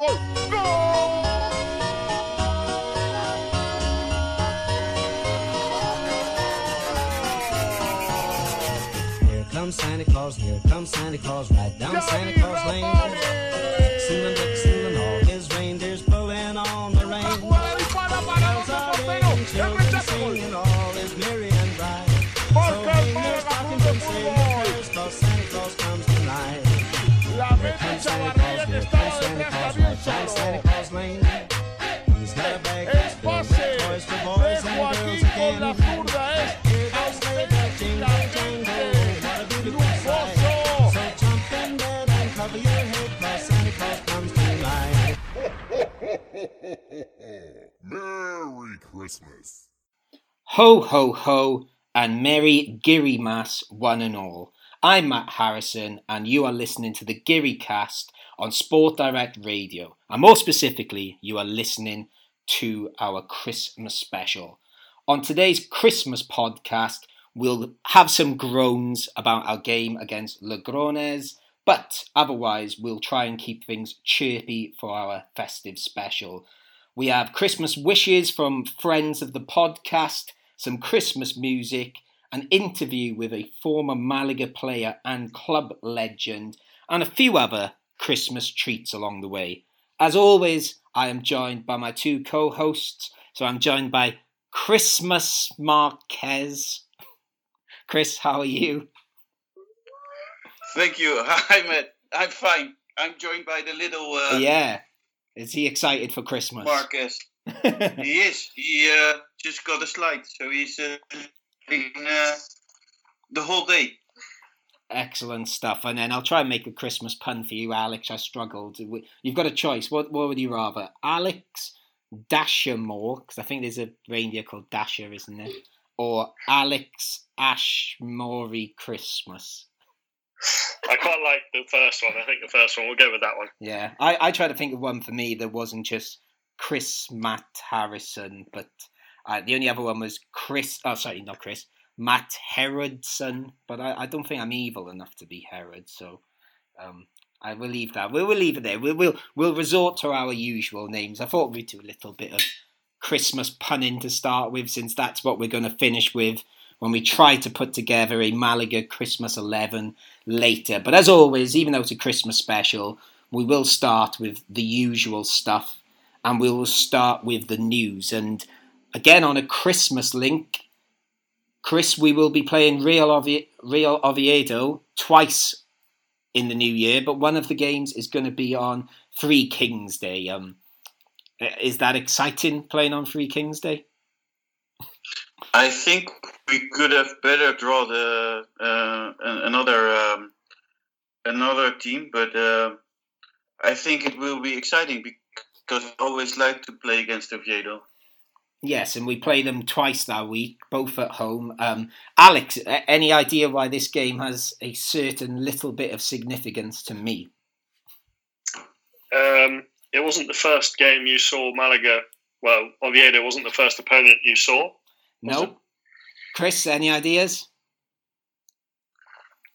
Here comes Santa Claus, here comes Santa Claus, right down Santa Claus Lane. Christmas. Ho, ho, ho, and Merry Giri Mass, one and all. I'm Matt Harrison, and you are listening to the Giri Cast on Sport Direct Radio. And more specifically, you are listening to our Christmas special. On today's Christmas podcast, we'll have some groans about our game against Logroñés, but otherwise, we'll try and keep things chirpy for our festive special. We have Christmas wishes from friends of the podcast, some Christmas music, an interview with a former Malaga player and club legend, and a few other Christmas treats along the way. As always, I am joined by my two co hosts. So I'm joined by Christmas Marquez. Chris, how are you? Thank you. Hi, Matt. I'm fine. I'm joined by the little uh, yeah. Is he excited for Christmas? Marcus. he is. He uh, just got a slide, so he's uh, uh, the whole day. Excellent stuff. And then I'll try and make a Christmas pun for you, Alex. I struggled. You've got a choice. What what would you rather? Alex Dashermore, because I think there's a reindeer called Dasher, isn't there? Or Alex Ashmore Christmas. I quite like the first one. I think the first one. We'll go with that one. Yeah, I, I tried to think of one for me that wasn't just Chris Matt Harrison, but uh, the only other one was Chris. Oh, sorry, not Chris. Matt Herodson, but I, I don't think I'm evil enough to be Herod, so um, I will leave that. We'll, we'll leave it there. We'll, we'll we'll resort to our usual names. I thought we'd do a little bit of Christmas punning to start with, since that's what we're going to finish with when we try to put together a Malaga Christmas 11 later. But as always, even though it's a Christmas special, we will start with the usual stuff and we will start with the news. And again, on a Christmas link, Chris, we will be playing Real, Ovi- Real Oviedo twice in the new year, but one of the games is going to be on Three Kings Day. Um, is that exciting playing on Three Kings Day? I think we could have better draw the uh, another um, another team, but uh, I think it will be exciting because I always like to play against Oviedo. Yes, and we play them twice that week, both at home. Um, Alex, any idea why this game has a certain little bit of significance to me? Um, it wasn't the first game you saw Malaga. Well, Oviedo wasn't the first opponent you saw. No. Chris, any ideas?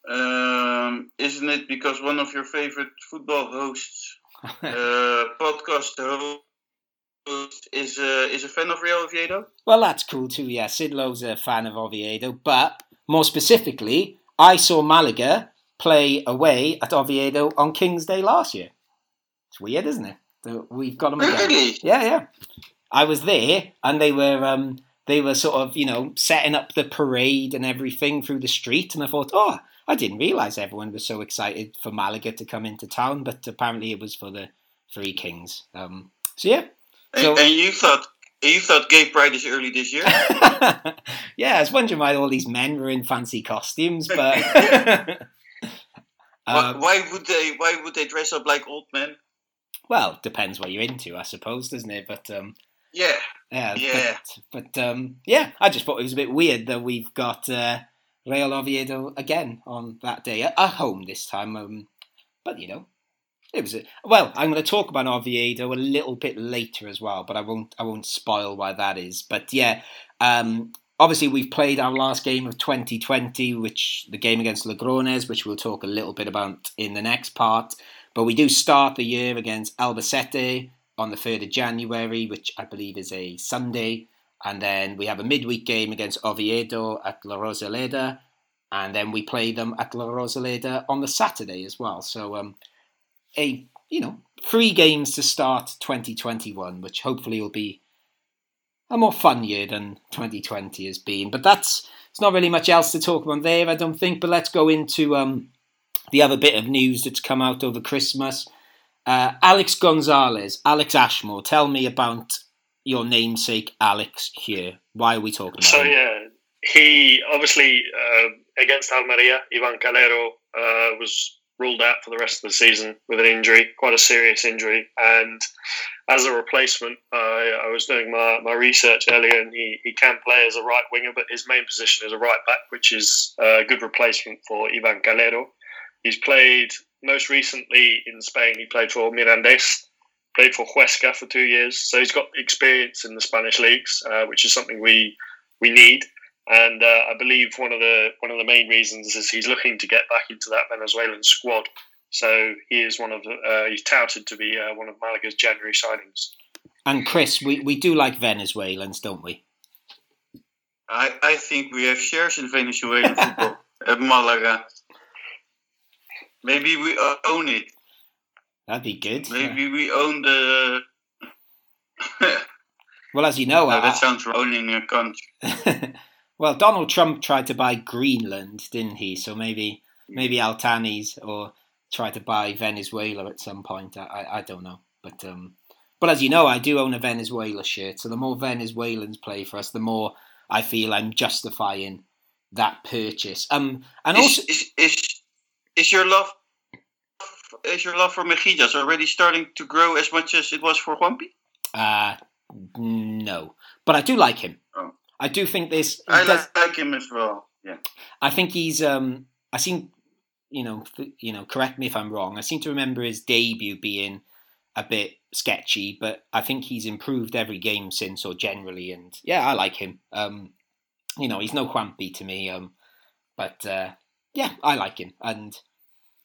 Um, isn't it because one of your favorite football hosts, uh, podcast host, is uh, is a fan of Real Oviedo? Well, that's cool too. Yeah, Sid Lowe's a fan of Oviedo, but more specifically, I saw Malaga play away at Oviedo on King's Day last year. It's weird, isn't it? We've got them again. Really? Yeah, yeah. I was there, and they were um, they were sort of you know setting up the parade and everything through the street, and I thought, oh, I didn't realise everyone was so excited for Malaga to come into town, but apparently it was for the Three Kings. Um, so yeah. So, and, you thought you thought gay pride is early this year? yeah, I was wondering why all these men were in fancy costumes, but um, why would they? Why would they dress up like old men? Well, depends what you're into, I suppose, doesn't it? But um, yeah, yeah, yeah. But, but um, yeah, I just thought it was a bit weird that we've got uh, Real Oviedo again on that day at home this time. Um, but you know, it was a, well. I'm going to talk about Oviedo a little bit later as well, but I won't. I won't spoil why that is. But yeah, um, obviously we've played our last game of 2020, which the game against Logrones, which we'll talk a little bit about in the next part. but we do start the year against Albacete on the 3rd of January, which I believe is a Sunday. And then we have a midweek game against Oviedo at La Rosaleda. And then we play them at La Rosaleda on the Saturday as well. So, um, a, you know, three games to start 2021, which hopefully will be a more fun year than 2020 has been. But that's, it's not really much else to talk about there, I don't think. But let's go into um, the other bit of news that's come out over Christmas. Uh, Alex Gonzalez, Alex Ashmore, tell me about your namesake Alex here. Why are we talking about So him? yeah, he obviously uh, against Almeria, Ivan Calero uh, was ruled out for the rest of the season with an injury, quite a serious injury. And as a replacement, I, I was doing my, my research earlier, and he, he can play as a right winger, but his main position is a right back, which is a good replacement for Ivan Calero. He's played most recently in Spain. He played for Mirandes, played for Huesca for two years, so he's got experience in the Spanish leagues, uh, which is something we we need. And uh, I believe one of the one of the main reasons is he's looking to get back into that Venezuelan squad. So he is one of the uh, he's touted to be uh, one of Malaga's January signings. And Chris, we, we do like Venezuelans, don't we? I, I think we have shares in Venezuelan football at Malaga. Maybe we own it. That'd be good. Maybe we own the. Well, as you know, No, I- that sounds owning a country. well, Donald Trump tried to buy Greenland, didn't he? So maybe maybe Altanis or try to buy Venezuela at some point. I, I, I don't know, but um, but as you know, I do own a Venezuela shirt. So the more Venezuelans play for us, the more I feel I'm justifying that purchase. Um, and also Is, is, is, is your love is your love for Mejillas already starting to grow as much as it was for Juanpi? uh, no, but I do like him. Oh. I do think this. I does- like, him as well. Yeah. I think he's. Um, I seem, you know, you know. Correct me if I'm wrong. I seem to remember his debut being a bit sketchy, but I think he's improved every game since, or generally. And yeah, I like him. Um, you know, he's no Juanpi to me. Um, but uh, yeah, I like him. And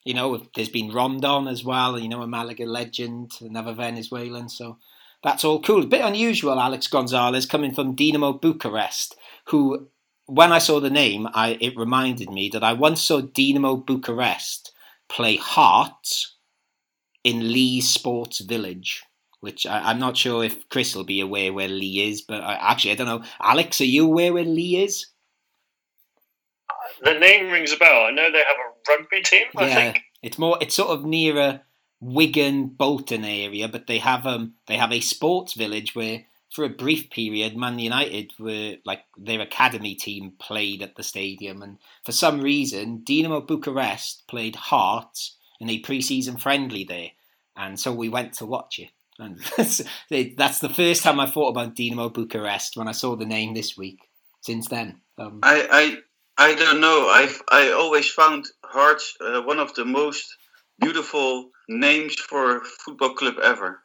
you know, there's been Rondon as well. You know, a Malaga legend, another Venezuelan. So that's all cool. A bit unusual, Alex Gonzalez coming from Dinamo Bucharest, who when I saw the name, I it reminded me that I once saw Dinamo Bucharest play Hearts in Leigh Sports Village, which I, I'm not sure if Chris will be aware where Leigh is, but I, actually I don't know. Alex, are you aware where Leigh is? The name rings a bell. I know they have a rugby team. I yeah, think. it's more. It's sort of nearer Wigan, Bolton area, but they have um they have a sports village where for a brief period, Man United were like their academy team played at the stadium, and for some reason, Dinamo Bucharest played Hearts in a pre-season friendly there, and so we went to watch it. And that's, that's the first time I thought about Dinamo Bucharest when I saw the name this week. Since then, um, I I I don't know. I I always found Hearts uh, one of the most beautiful names for a football club ever.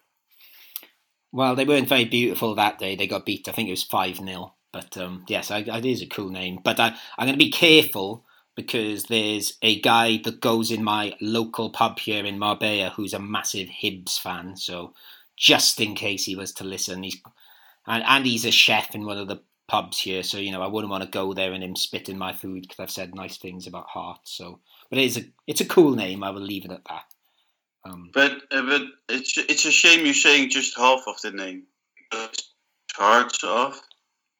Well, they weren't very beautiful that day. They got beat. I think it was 5 0. But um, yes, I, it is a cool name. But I, I'm going to be careful because there's a guy that goes in my local pub here in Marbella who's a massive Hibs fan. So just in case he was to listen, he's and, and he's a chef in one of the pubs here. So, you know, I wouldn't want to go there and him spit in my food because I've said nice things about Hearts. So, but it is a, it's a cool name. I will leave it at that. Um, But uh, but it's it's a shame you're saying just half of the name. Because Hearts of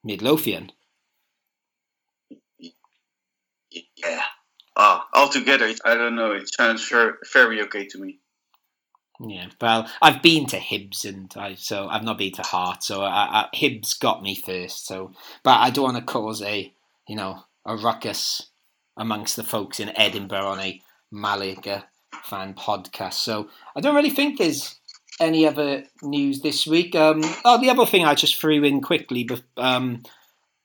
Midlothian. yeah. Ah, altogether, I don't know. It sounds very okay to me. Yeah, well, I've been to Hibs and I so I've not been to Heart, so I, I, Hibs got me first. So, but I don't want to cause a you know a ruckus amongst the folks in Edinburgh on a Malaga fan podcast. So I don't really think there's any other news this week. Um, oh, the other thing I just threw in quickly, but um,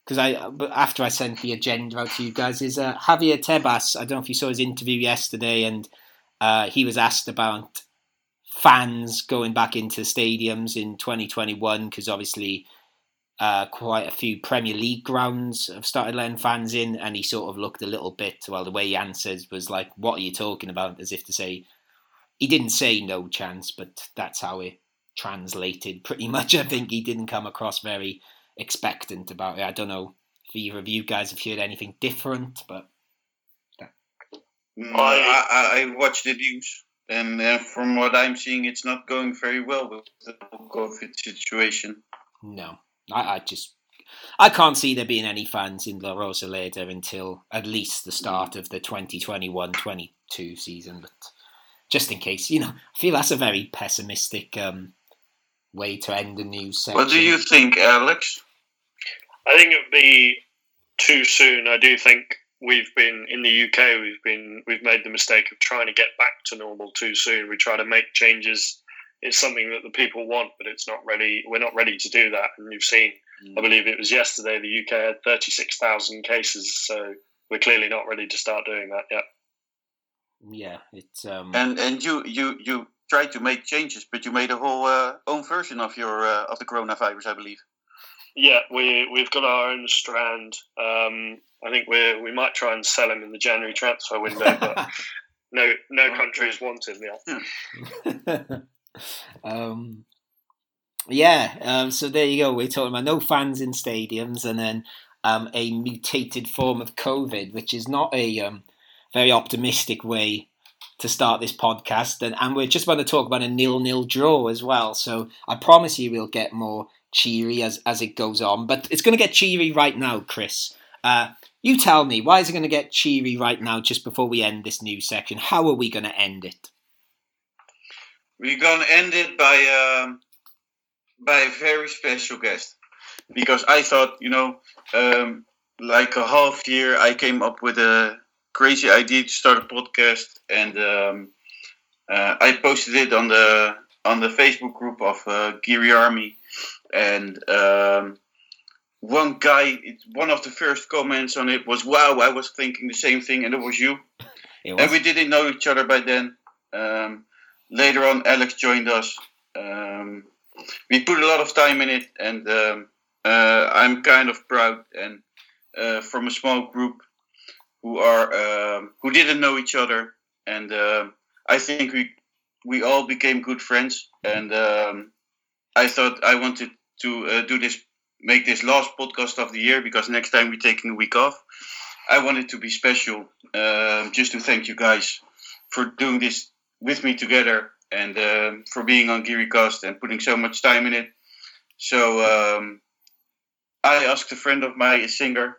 because I after I sent the agenda out to you guys is uh, Javier Tebas. I don't know if you saw his interview yesterday, and uh, he was asked about fans going back into stadiums in 2021 because obviously uh, quite a few Premier League grounds have started letting fans in, and he sort of looked a little bit. Well, the way he answered was like, "What are you talking about?" As if to say, he didn't say no chance, but that's how it translated pretty much. I think he didn't come across very expectant about it. I don't know if either of you guys have heard anything different, but Mm, I, I, I watched the news, and uh, from what I'm seeing, it's not going very well with the whole COVID situation. no, I, I just I can't see there being any fans in La Rosaleda until at least the start of the 2021-22 season. But just in case, you know, I feel that's a very pessimistic um, way to end the news section. What do you think, Alex? I think it would be too soon. I do think we've been in the UK. We've been we've made the mistake of trying to get back to normal too soon. We try to make changes. It's something that the people want, but it's not ready. We're not ready to do that. And you've seen, I believe it was yesterday, the UK had thirty six thousand cases. So we're clearly not ready to start doing that yet. Yeah, it's um, And and you you you tried to make changes, but you made a whole uh, own version of your uh, of the coronavirus, I believe. Yeah, we we've got our own strand. Um, I think we we might try and sell him in the January transfer window, but no no Okay. countries want him um, yeah, um, so there you go. We're talking about no fans in stadiums and then um, a mutated form of COVID, which is not a um, very optimistic way to start this podcast. And, and we're just about to talk about a nil-nil draw as well. So I promise you we'll get more cheery as, as it goes on. But it's going to get cheery right now, Chris. Uh, you tell me, why is it going to get cheery right now just before we end this news section? How are we going to end it? We're gonna end it by um, by a very special guest because I thought, you know, um, like a half year, I came up with a crazy idea to start a podcast, and um, uh, I posted it on the on the Facebook group of uh, Geary Army, and um, one guy, it, one of the first comments on it was, "Wow, I was thinking the same thing," and it was you. It And we didn't know each other by then. Um, later on, Alex joined us. Um, we put a lot of time in it, and um, uh, I'm kind of proud. And uh, from a small group who are um, who didn't know each other, and um I think we we all became good friends. And um, I thought I wanted to uh, do this, make this last podcast of the year because next time we're taking a week off. I wanted to be special, um, just to thank you guys for doing this with me together and um, for being on GearyCast and putting so much time in it. So um, I asked a friend of mine, a singer.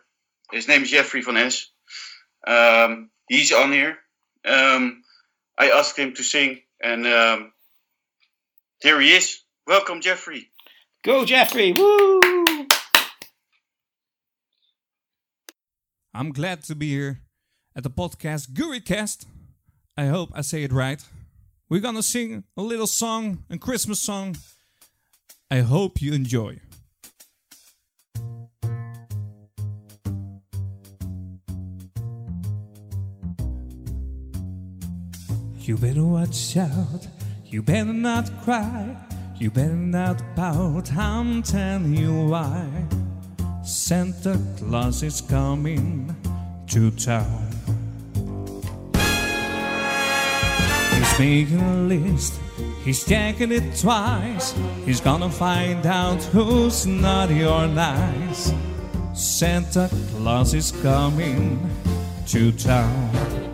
His name is Jeffrey van Es. Um, he's on here. Um, I asked him to sing, and um, here he is. Welcome, Jeffrey. Go, Jeffrey! Woo! I'm glad to be here at the podcast GuryCast. I hope I say it right. We're gonna sing a little song, a Christmas song. I hope you enjoy. You better watch out, you better not cry, you better not pout, I'm telling you why. Santa Claus is coming to town. He's making a list, he's checking it twice. He's gonna find out who's naughty or nice. Santa Claus is coming to town.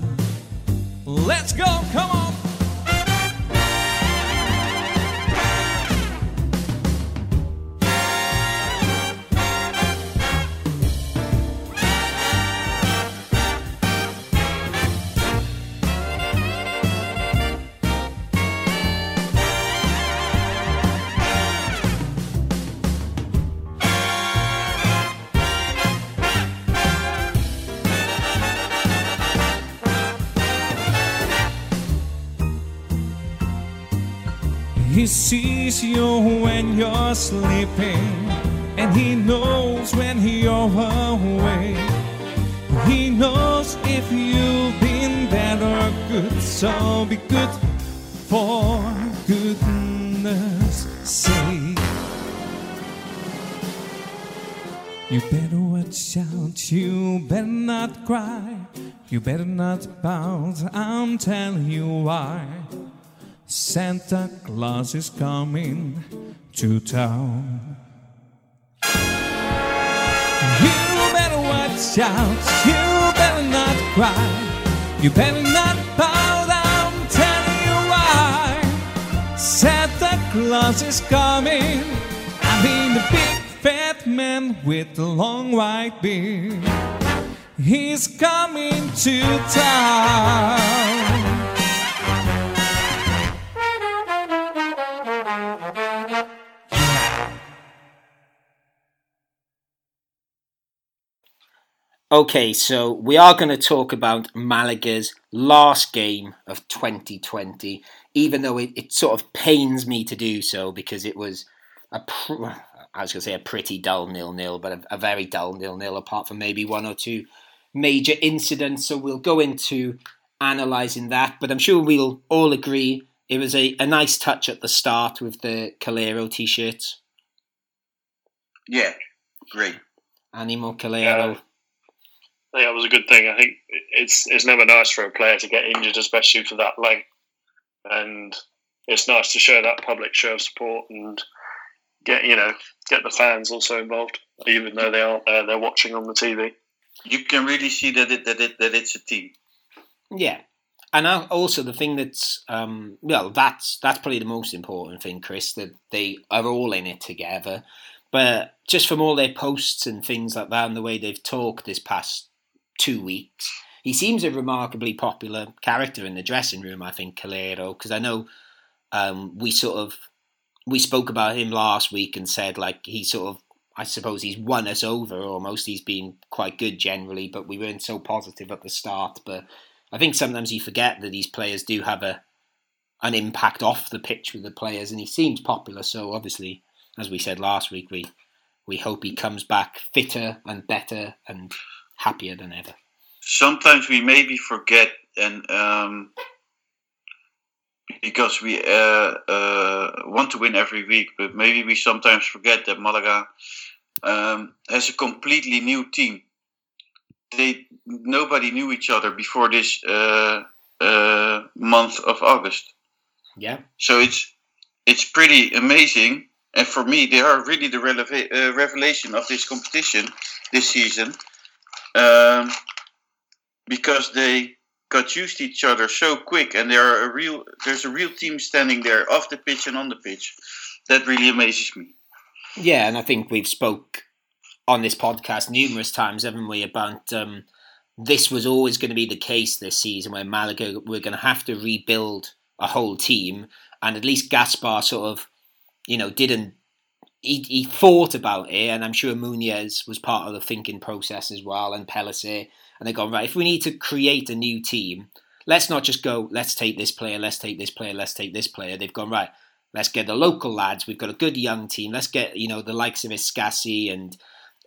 Let's go, come on! Sees you when you're sleeping, and He knows when you're away. He knows if you've been bad or good, so be good for goodness sake. You better watch out, you better not cry, you better not pout, I'm telling you why. Santa Claus is coming to town. You better watch out, you better not cry, you better not pout, I'm telling you why. Santa Claus is coming, I mean the big fat man with the long white beard. He's coming to town. Okay, so we are going to talk about Malaga's last game of 2020, even though it, it sort of pains me to do so because it was a, pr- I was going to say a pretty dull nil-nil, but a, a very dull nil-nil apart from maybe one or two major incidents. So we'll go into analysing that, but I'm sure we'll all agree it was a, a nice touch at the start with the Calero t-shirts. Yeah, great. Animo Calero. Yeah. I think that was a good thing. I think it's it's never nice for a player to get injured, especially for that length. And it's nice to show that public show of support and get you know get the fans also involved, even though they aren't there. They're watching on the TV. You can really see that it that it that it's a team. Yeah, and also the thing that's um, well, that's that's probably the most important thing, Chris. That they are all in it together. But just from all their posts and things like that, and the way they've talked this past two weeks, he seems a remarkably popular character in the dressing room. I think Calero, because I know um, we sort of we spoke about him last week and said like he sort of I suppose he's won us over almost. He's been quite good generally, but we weren't so positive at the start. But I think sometimes you forget that these players do have a an impact off the pitch with the players, and he seems popular. So obviously, as we said last week, we we hope he comes back fitter and better and happier than ever. Sometimes we maybe forget, and um, because we uh, uh, want to win every week, but maybe we sometimes forget that Malaga um, has a completely new team. They nobody knew each other before this uh, uh, month of August. Yeah, So it's it's pretty amazing, and for me, they are really the releva- uh, revelation of this competition this season, um, because they got used to each other so quick, and there are a real. There's a real team standing there off the pitch and on the pitch. That really amazes me. yeah, and I think we've spoke on this podcast numerous times, haven't we, about um, this was always going to be the case this season where Malaga were going to have to rebuild a whole team, and at least Gaspar sort of, you know, didn't. He, he thought about it, and I'm sure Munez was part of the thinking process as well, and Pellicer, and they've gone right. If we need to create a new team, let's not just go. Let's take this player. Let's take this player. Let's take this player. They've gone right. Let's get the local lads. We've got a good young team. Let's get you know the likes of Escassi and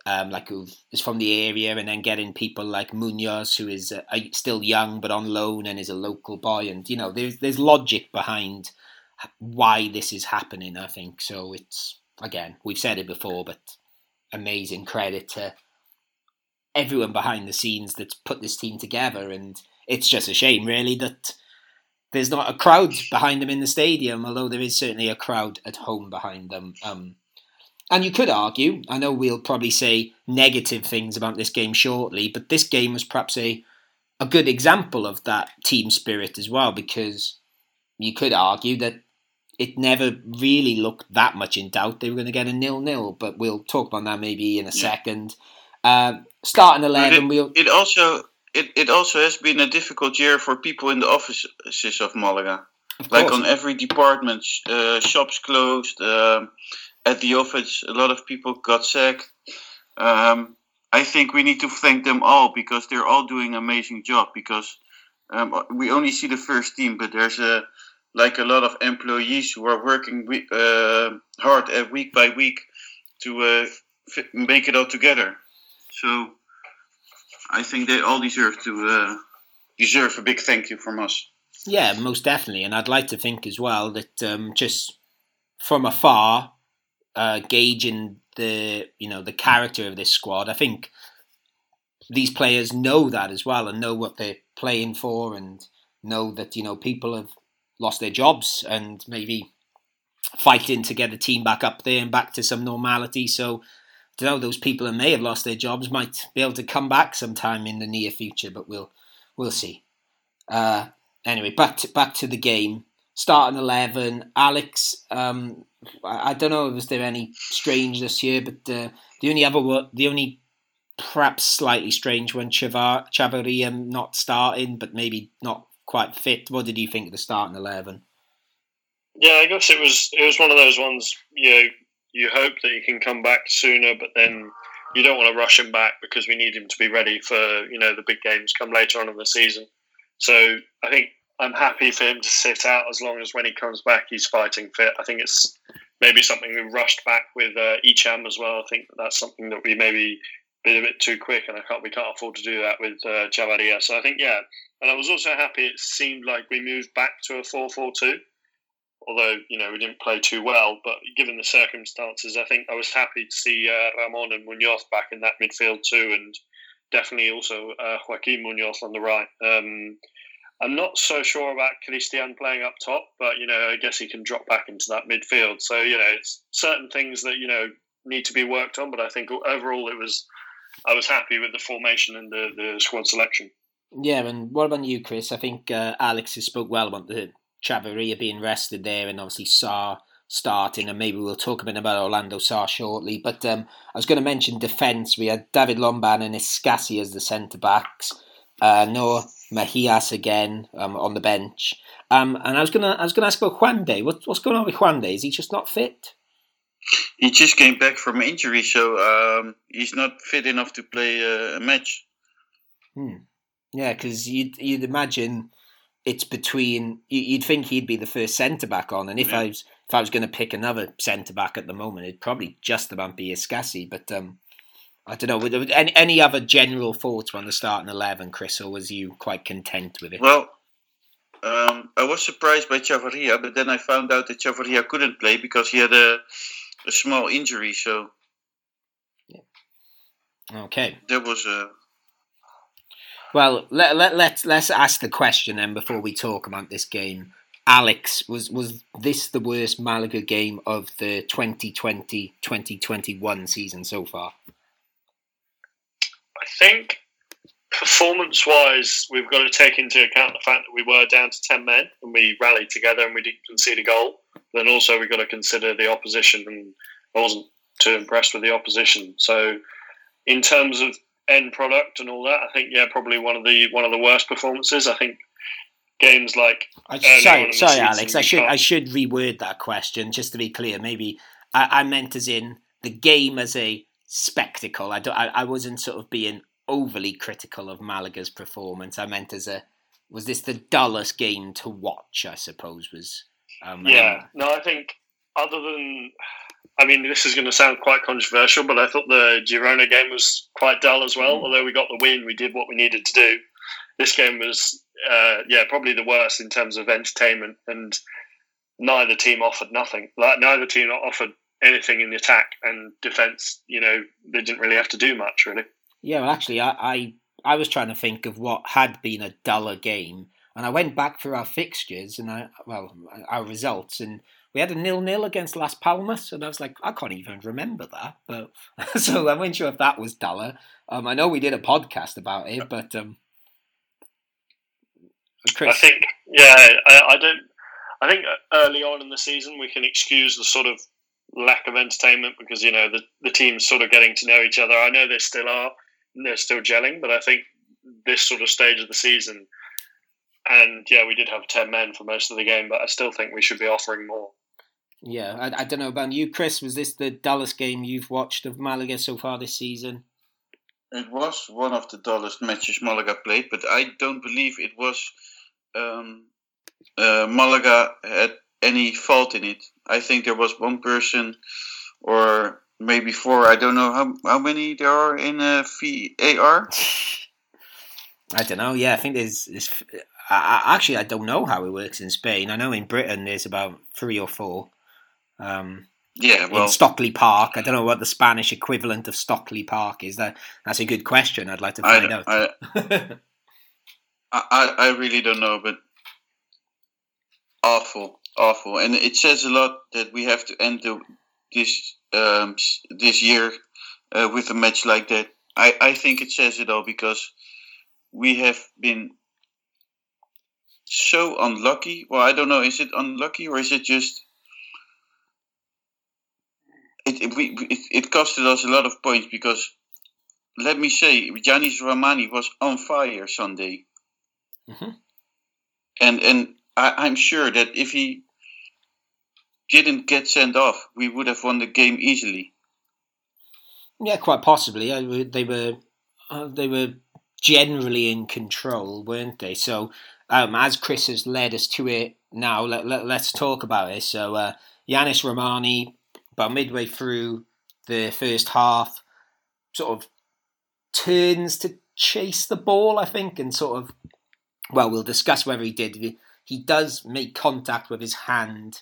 um, like who is from the area, and then getting people like Munoz, who is uh, still young but on loan and is a local boy, and you know there's there's logic behind why this is happening. I think so. It's again we've said it before, but amazing credit to everyone behind the scenes that's put this team together, and it's just a shame really that there's not a crowd behind them in the stadium, although there is certainly a crowd at home behind them. Um, and you could argue, I know we'll probably say negative things about this game shortly, but this game was perhaps a, a good example of that team spirit as well, because you could argue that it never really looked that much in doubt they were going to get a nil-nil, but we'll talk about that maybe in a Yeah. second. Uh, starting But 11, we'll... it, it also it, it also has been a difficult year for people in the offices of Malaga. of like on every department, uh, shops closed. Um, at the office, a lot of people got sacked. Um, I think we need to thank them all because they're all doing an amazing job. Because um, we only see the first team, but there's a like a lot of employees who are working we- uh, hard uh, week by week to uh, make it all together. So I think they all deserve to uh, deserve a big thank you from us. Yeah, most definitely. And I'd like to think as well that um, just from afar, uh, gauging the you know the character of this squad, I think these players know that as well and know what they're playing for and know that you know people have lost their jobs and maybe fighting to get the team back up there and back to some normality. So, you know, those people that may have lost their jobs might be able to come back sometime in the near future, but we'll we'll see. Uh, anyway, back to, back to the game. Starting eleven, Alex. Um, I, I don't know. Was there any strange this year? But uh, the only other one, the only perhaps slightly strange one, Chavar, Chavaria not starting, but maybe not quite fit. What did you think of the starting eleven? Yeah, I guess it was it was one of those ones. You know, you hope that he can come back sooner, but then you don't want to rush him back because we need him to be ready for you know the big games come later on in the season. So I think I'm happy for him to sit out as long as when he comes back he's fighting fit. I think it's maybe something we rushed back with uh, Hicham as well. I think that's something that we maybe been a bit too quick, and I can't we can't afford to do that with uh, Chavaria. So I think yeah, and I was also happy. It seemed like we moved back to a four-four-two although you know we didn't play too well. But given the circumstances, I think I was happy to see uh, Ramon and Munoz back in that midfield too, and definitely also uh, Joaquin Munoz on the right. Um, I'm not so sure about Christian playing up top, but you know I guess he can drop back into that midfield. So you know it's certain things that you know need to be worked on, but I think overall it was I was happy with the formation and the, the squad selection. Yeah, and what about you, Chris? I think uh, Alex has spoke well about the Chavaria being rested there, and obviously Sá starting, and maybe we'll talk a bit about Orlando Sá shortly. But um, I was going to mention defence. We had David Lomban and Escassi as the centre backs. Uh, Noah Mejias again um, on the bench. Um, and I was gonna I was gonna ask about Juande. What, what's going on with Juande? Is he just not fit? He just came back from injury, so um, he's not fit enough to play uh, a match. Hmm. Yeah, because you'd you'd imagine it's between you'd think he'd be the first centre back on, and if Yeah. I was if I was going to pick another centre back at the moment, it'd probably just about be Escassi. But um, I don't know. Any, any other general thoughts on the starting eleven, Chris, or was you quite content with it? Well, um, I was surprised by Chavaria, but then I found out that Chavaria couldn't play because he had a, a small injury. So okay. There was a. Well, let, let, let's let's ask the question then before we talk about this game. Alex, was was this the worst Malaga game of the 2020-2021 season so far? I think performance wise, we've got to take into account the fact that we were down to 10 men and we rallied together and we didn't concede a goal. Then also, we've got to consider the opposition, and I wasn't too impressed with the opposition. So, in terms of end product and all that, I think, yeah, probably one of the one of the worst performances. I think games like I, sorry, sorry, Alex. I should can't- I should reword that question just to be clear. Maybe I, I meant as in the game as a spectacle. I, don't, I I wasn't sort of being overly critical of Malaga's performance. I meant as a was this the dullest game to watch? I suppose was um, Yeah, no, I think other than, I mean, this is going to sound quite controversial, but I thought the Girona game was quite dull as well. Although we got the win, we did what we needed to do. This game was, uh, yeah, probably the worst in terms of entertainment, and neither team offered nothing. Like neither team offered anything in the attack and defense. You know, they didn't really have to do much, really. Yeah, well, actually, I, I I was trying to think of what had been a duller game, and I went back through our fixtures and I well our results, and we had a nil nil against Las Palmas, and I was like, I can't even remember that. But so I wasn't sure if that was duller. Um, I know we did a podcast about it, but um, Chris, I think, yeah, I, I don't. I think early on in the season we can excuse the sort of lack of entertainment because you know the the teams sort of getting to know each other. I know they still are, they're still gelling, but I think this sort of stage of the season, and yeah, we did have ten men for most of the game, but I still think we should be offering more. yeah, I, I don't know about you, Chris. Was this the dullest game you've watched of Malaga so far this season? it was one of the dullest matches Malaga played, but I don't believe it was um, uh, Malaga had any fault in it. I think there was one person, or maybe four. I don't know how how many there are in uh, VAR. I don't know. Yeah, I think there's. there's I, I, actually, I don't know how it works in Spain. I know in Britain there's about three or four. Um, yeah, well, in Stockley Park. I don't know what the Spanish equivalent of Stockley Park is. That that's a good question. I'd like to find I, out. I, I, I really don't know, but awful, awful, and it says a lot that we have to end the, this um, this year uh, with a match like that. I, I think it says it all because we have been so unlucky. Well, I don't know. Is it unlucky or is it just? It it, we, it, it costed us a lot of points because, let me say, Yanis Rahmani was on fire Sunday, mm-hmm. and and I, I'm sure that if he didn't get sent off, we would have won the game easily. Yeah, quite possibly. They were uh, they were generally in control, weren't they? So, um, as Chris has led us to it now, let, let, us talk about it. So, uh, Yanis Rahmani, about midway through the first half, sort of turns to chase the ball, I think, and sort of, well, we'll discuss whether he did. He does make contact with his hand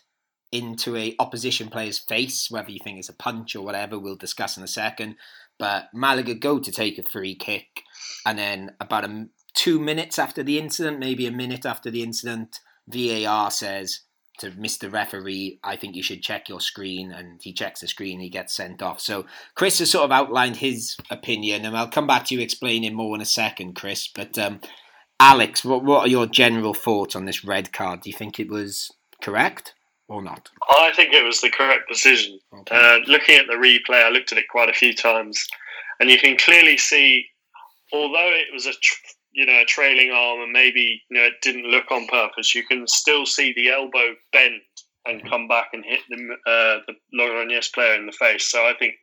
into a opposition player's face, whether you think it's a punch or whatever, we'll discuss in a second. But Malaga go to take a free kick, and then about a, two minutes after the incident, maybe a minute after the incident, VAR says to Mr. Referee, I think you should check your screen, and he checks the screen, he gets sent off. So Chris has sort of outlined his opinion, and I'll come back to you explaining more in a second, Chris. But um, Alex, what what are your general thoughts on this red card? Do you think it was correct? or not? I think it was the correct decision. Okay. Uh, looking at the replay, I looked at it quite a few times, and you can clearly see, although it was a tr- you know a trailing arm and maybe you know it didn't look on purpose, you can still see the elbow bend and mm-hmm. come back and hit the uh, the Logroñés player in the face. So I think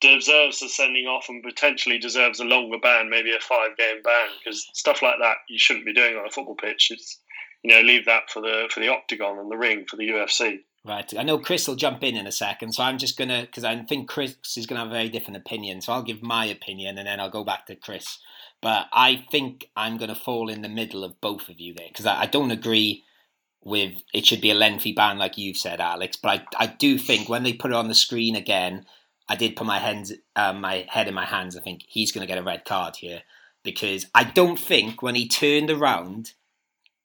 deserves a sending off and potentially deserves a longer ban, maybe a five game ban, because stuff like that you shouldn't be doing on a football pitch. It's you know, leave that for the for the octagon and the ring for the UFC. Right. I know Chris will jump in in a second, so I'm just gonna because I think Chris is gonna have a very different opinion. So I'll give my opinion and then I'll go back to Chris. But I think I'm gonna fall in the middle of both of you there because I, I don't agree with it should be a lengthy ban like you've said, Alex. But I I do think when they put it on the screen again, I did put my hands um, my head in my hands. I think he's gonna get a red card here because I don't think when he turned around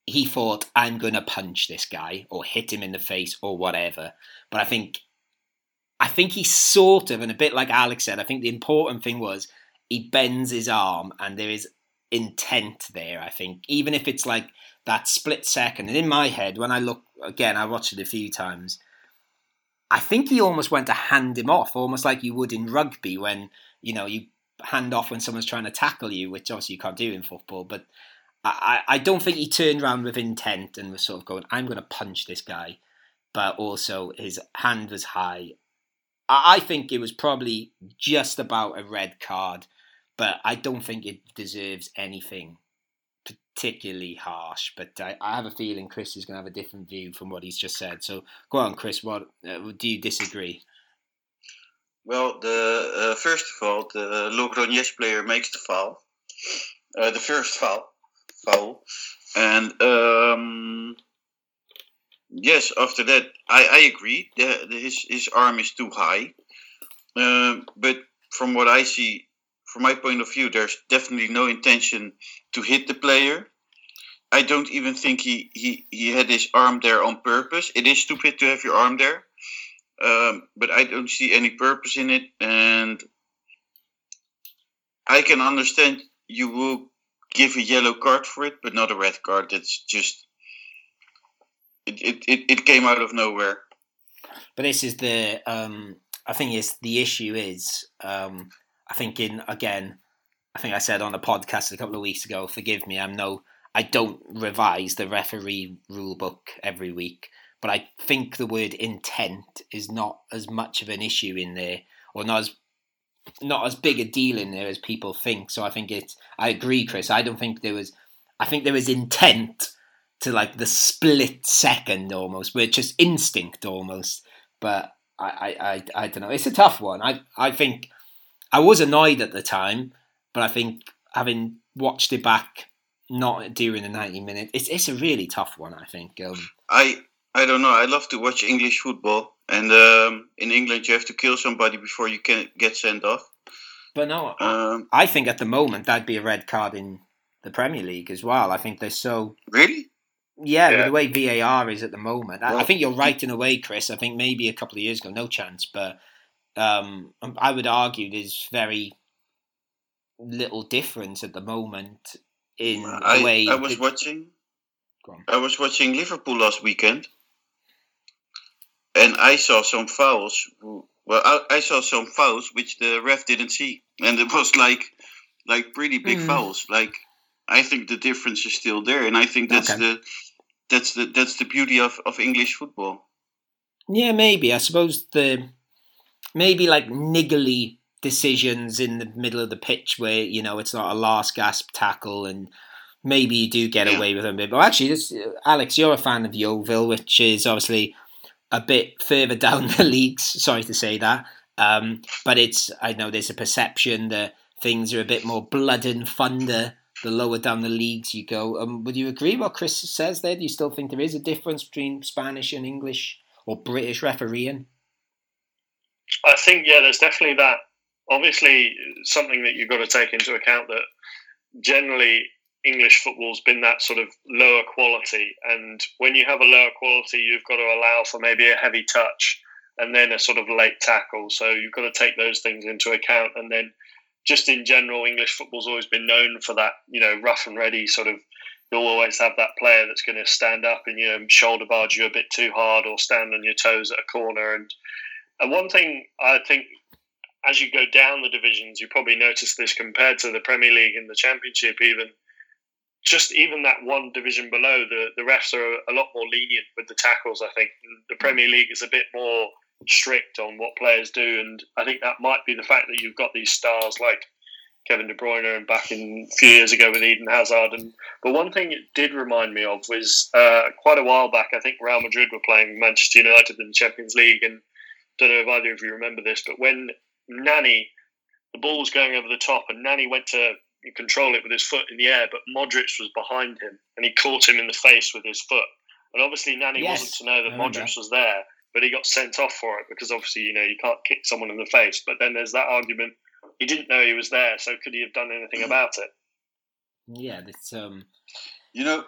he thought, I'm going to punch this guy or hit him in the face or whatever. But I think, I think he sort of, and a bit like Alex said, I think the important thing was he bends his arm and there is intent there, I think. Even if it's like that split second. And in my head, when I look, again, I watched it a few times, I think he almost went to hand him off, almost like you would in rugby when, you know, you hand off when someone's trying to tackle you, which obviously you can't do in football. But I, I don't think he turned around with intent and was sort of going, I'm going to punch this guy. But also, his hand was high. I, think it was probably just about a red card, but I don't think it deserves anything particularly harsh. But I, I have a feeling Chris is going to have a different view from what he's just said. So go on, Chris. What uh, do you disagree? Well, the uh, first of all, the Logroñés player makes the foul, uh, the first foul, foul. And um, yes, after that, I, I agree. The, the, his his arm is too high. Uh, but from what I see, from my point of view, there's definitely no intention to hit the player. I don't even think he, he, he had his arm there on purpose. It is stupid to have your arm there, um, but I don't see any purpose in it. And I can understand you will give a yellow card for it, but not a red card. That's just it it, it, it came out of nowhere. But this is the um, I think it's the issue is um, I think in again I think I said on a podcast a couple of weeks ago. Forgive me, I'm no I don't revise the referee rule book every week, but I think the word intent is not as much of an issue in there, or not as not as big a deal in there as people think. So I think it's. I agree, Chris. I don't think there was. I think there was intent to like the split second almost, where it's just instinct almost. But I, I, I, I don't know. It's a tough one. I, I think I was annoyed at the time, but I think having watched it back, not during the ninety minutes, it's it's a really tough one. I think. Um, I I don't know. I love to watch English football, and um, in England you have to kill somebody before you can get sent off. but no, Um, I think at the moment that'd be a red card in the Premier League as well. I think they're so really? Yeah, with Yeah. the way VAR is at the moment. I, I think you're right in a way, Chris. I think maybe a couple of years ago, no chance, but um, I would argue there's very little difference at the moment in the I, way. I was it- watching. I was watching Liverpool last weekend, and I saw some fouls. Well, I, I saw some fouls which the ref didn't see, and it was like, like pretty big Hmm. fouls. Like, I think the difference is still there, and I think that's Okay. the, that's the that's the beauty of, of English football. Yeah, maybe. I suppose the maybe like niggly decisions in the middle of the pitch where you know it's not a last gasp tackle and maybe you do get Yeah. away with them. A bit. But actually, this, Alex, you're a fan of Yeovil, which is obviously a bit further down the leagues. Sorry to say that, um, but it's I know there's a perception that things are a bit more blood and thunder the lower down the leagues you go. Um, would you agree what Chris says there? Do you still think there is a difference between Spanish and English or British refereeing? I think yeah, there's definitely that. Obviously, something that you've got to take into account that generally English football's been that sort of lower quality, and when you have a lower quality, you've got to allow for maybe a heavy touch and then a sort of late tackle. So you've got to take those things into account, and then just in general, English football's always been known for that, you know, rough and ready sort of. You'll always have that player that's going to stand up and you know shoulder barge you a bit too hard or stand on your toes at a corner and and one thing I think, as you go down the divisions, you probably notice this compared to the Premier League and the Championship, even just even that one division below, the, the refs are a lot more lenient with the tackles. I think the Premier League is a bit more strict on what players do, and I think that might be the fact that you've got these stars like Kevin De Bruyne and back in a few years ago with Eden Hazard. And but one thing it did remind me of was uh, quite a while back. I think Real Madrid were playing Manchester United in the Champions League, and don't know if either of you remember this, but when Nani, the ball was going over the top, and Nani went to control it with his foot in the air, but Modric was behind him, and he caught him in the face with his foot. And obviously, Nani Yes, wasn't to know that. Modric was there, but he got sent off for it because obviously, you know, you can't kick someone in the face. But then there's that argument he didn't know he was there, so could he have done anything about it? Yeah, that's um. You know,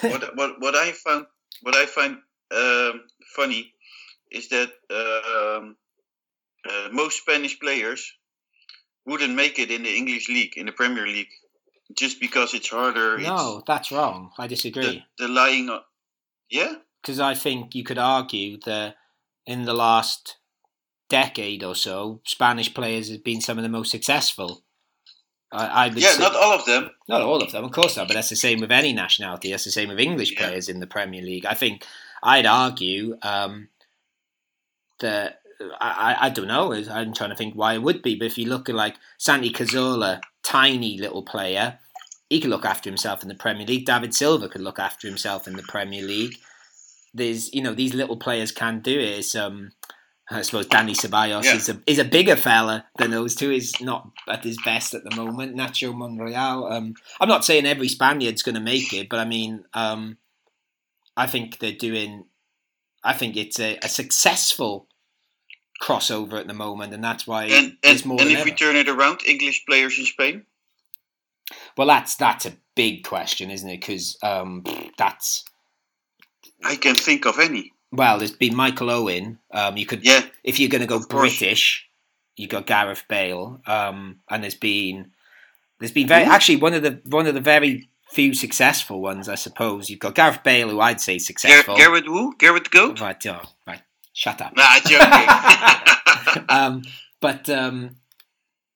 what what what I found what I find um, funny is that um, uh, most Spanish players wouldn't make it in the English league in the Premier League just because it's harder. no, that's wrong. I disagree. the, the lying. On, yeah, because I think you could argue that in the last decade or so, Spanish players have been some of the most successful. I, I would yeah, say- not all of them. not all of them, of course not, but that's the same with any nationality. That's the same with English Yeah. players in the Premier League. I think I'd argue um, that I, I, don't know. I'm trying to think why it would be, but if you look at like Santi Cazorla, tiny little player, he could look after himself in the Premier League. David Silva could look after himself in the Premier League. There's, you know, these little players can do it. It's, um, I suppose Danny Ceballos Yeah. is a is a bigger fella than those two. Is not at his best at the moment. Nacho Monreal. Um, I'm not saying every Spaniard's going to make it, but I mean, um, I think they're doing. I think it's a, a successful crossover at the moment, and that's why And there's and, more and if ever. we turn it around, English players in Spain. well, that's that's a big question, isn't it? Because um, that's I can think of any. well, there's been Michael Owen. Um, you could Yeah, if you're going to go British, you got Gareth Bale, um, and there's been there's been very actually one of the one of the very few successful ones, I suppose. You've got Gareth Bale, who I'd say successful. Garrett who? Gareth Goat? Right, oh, right, shut up. Nah, joking. um, but um,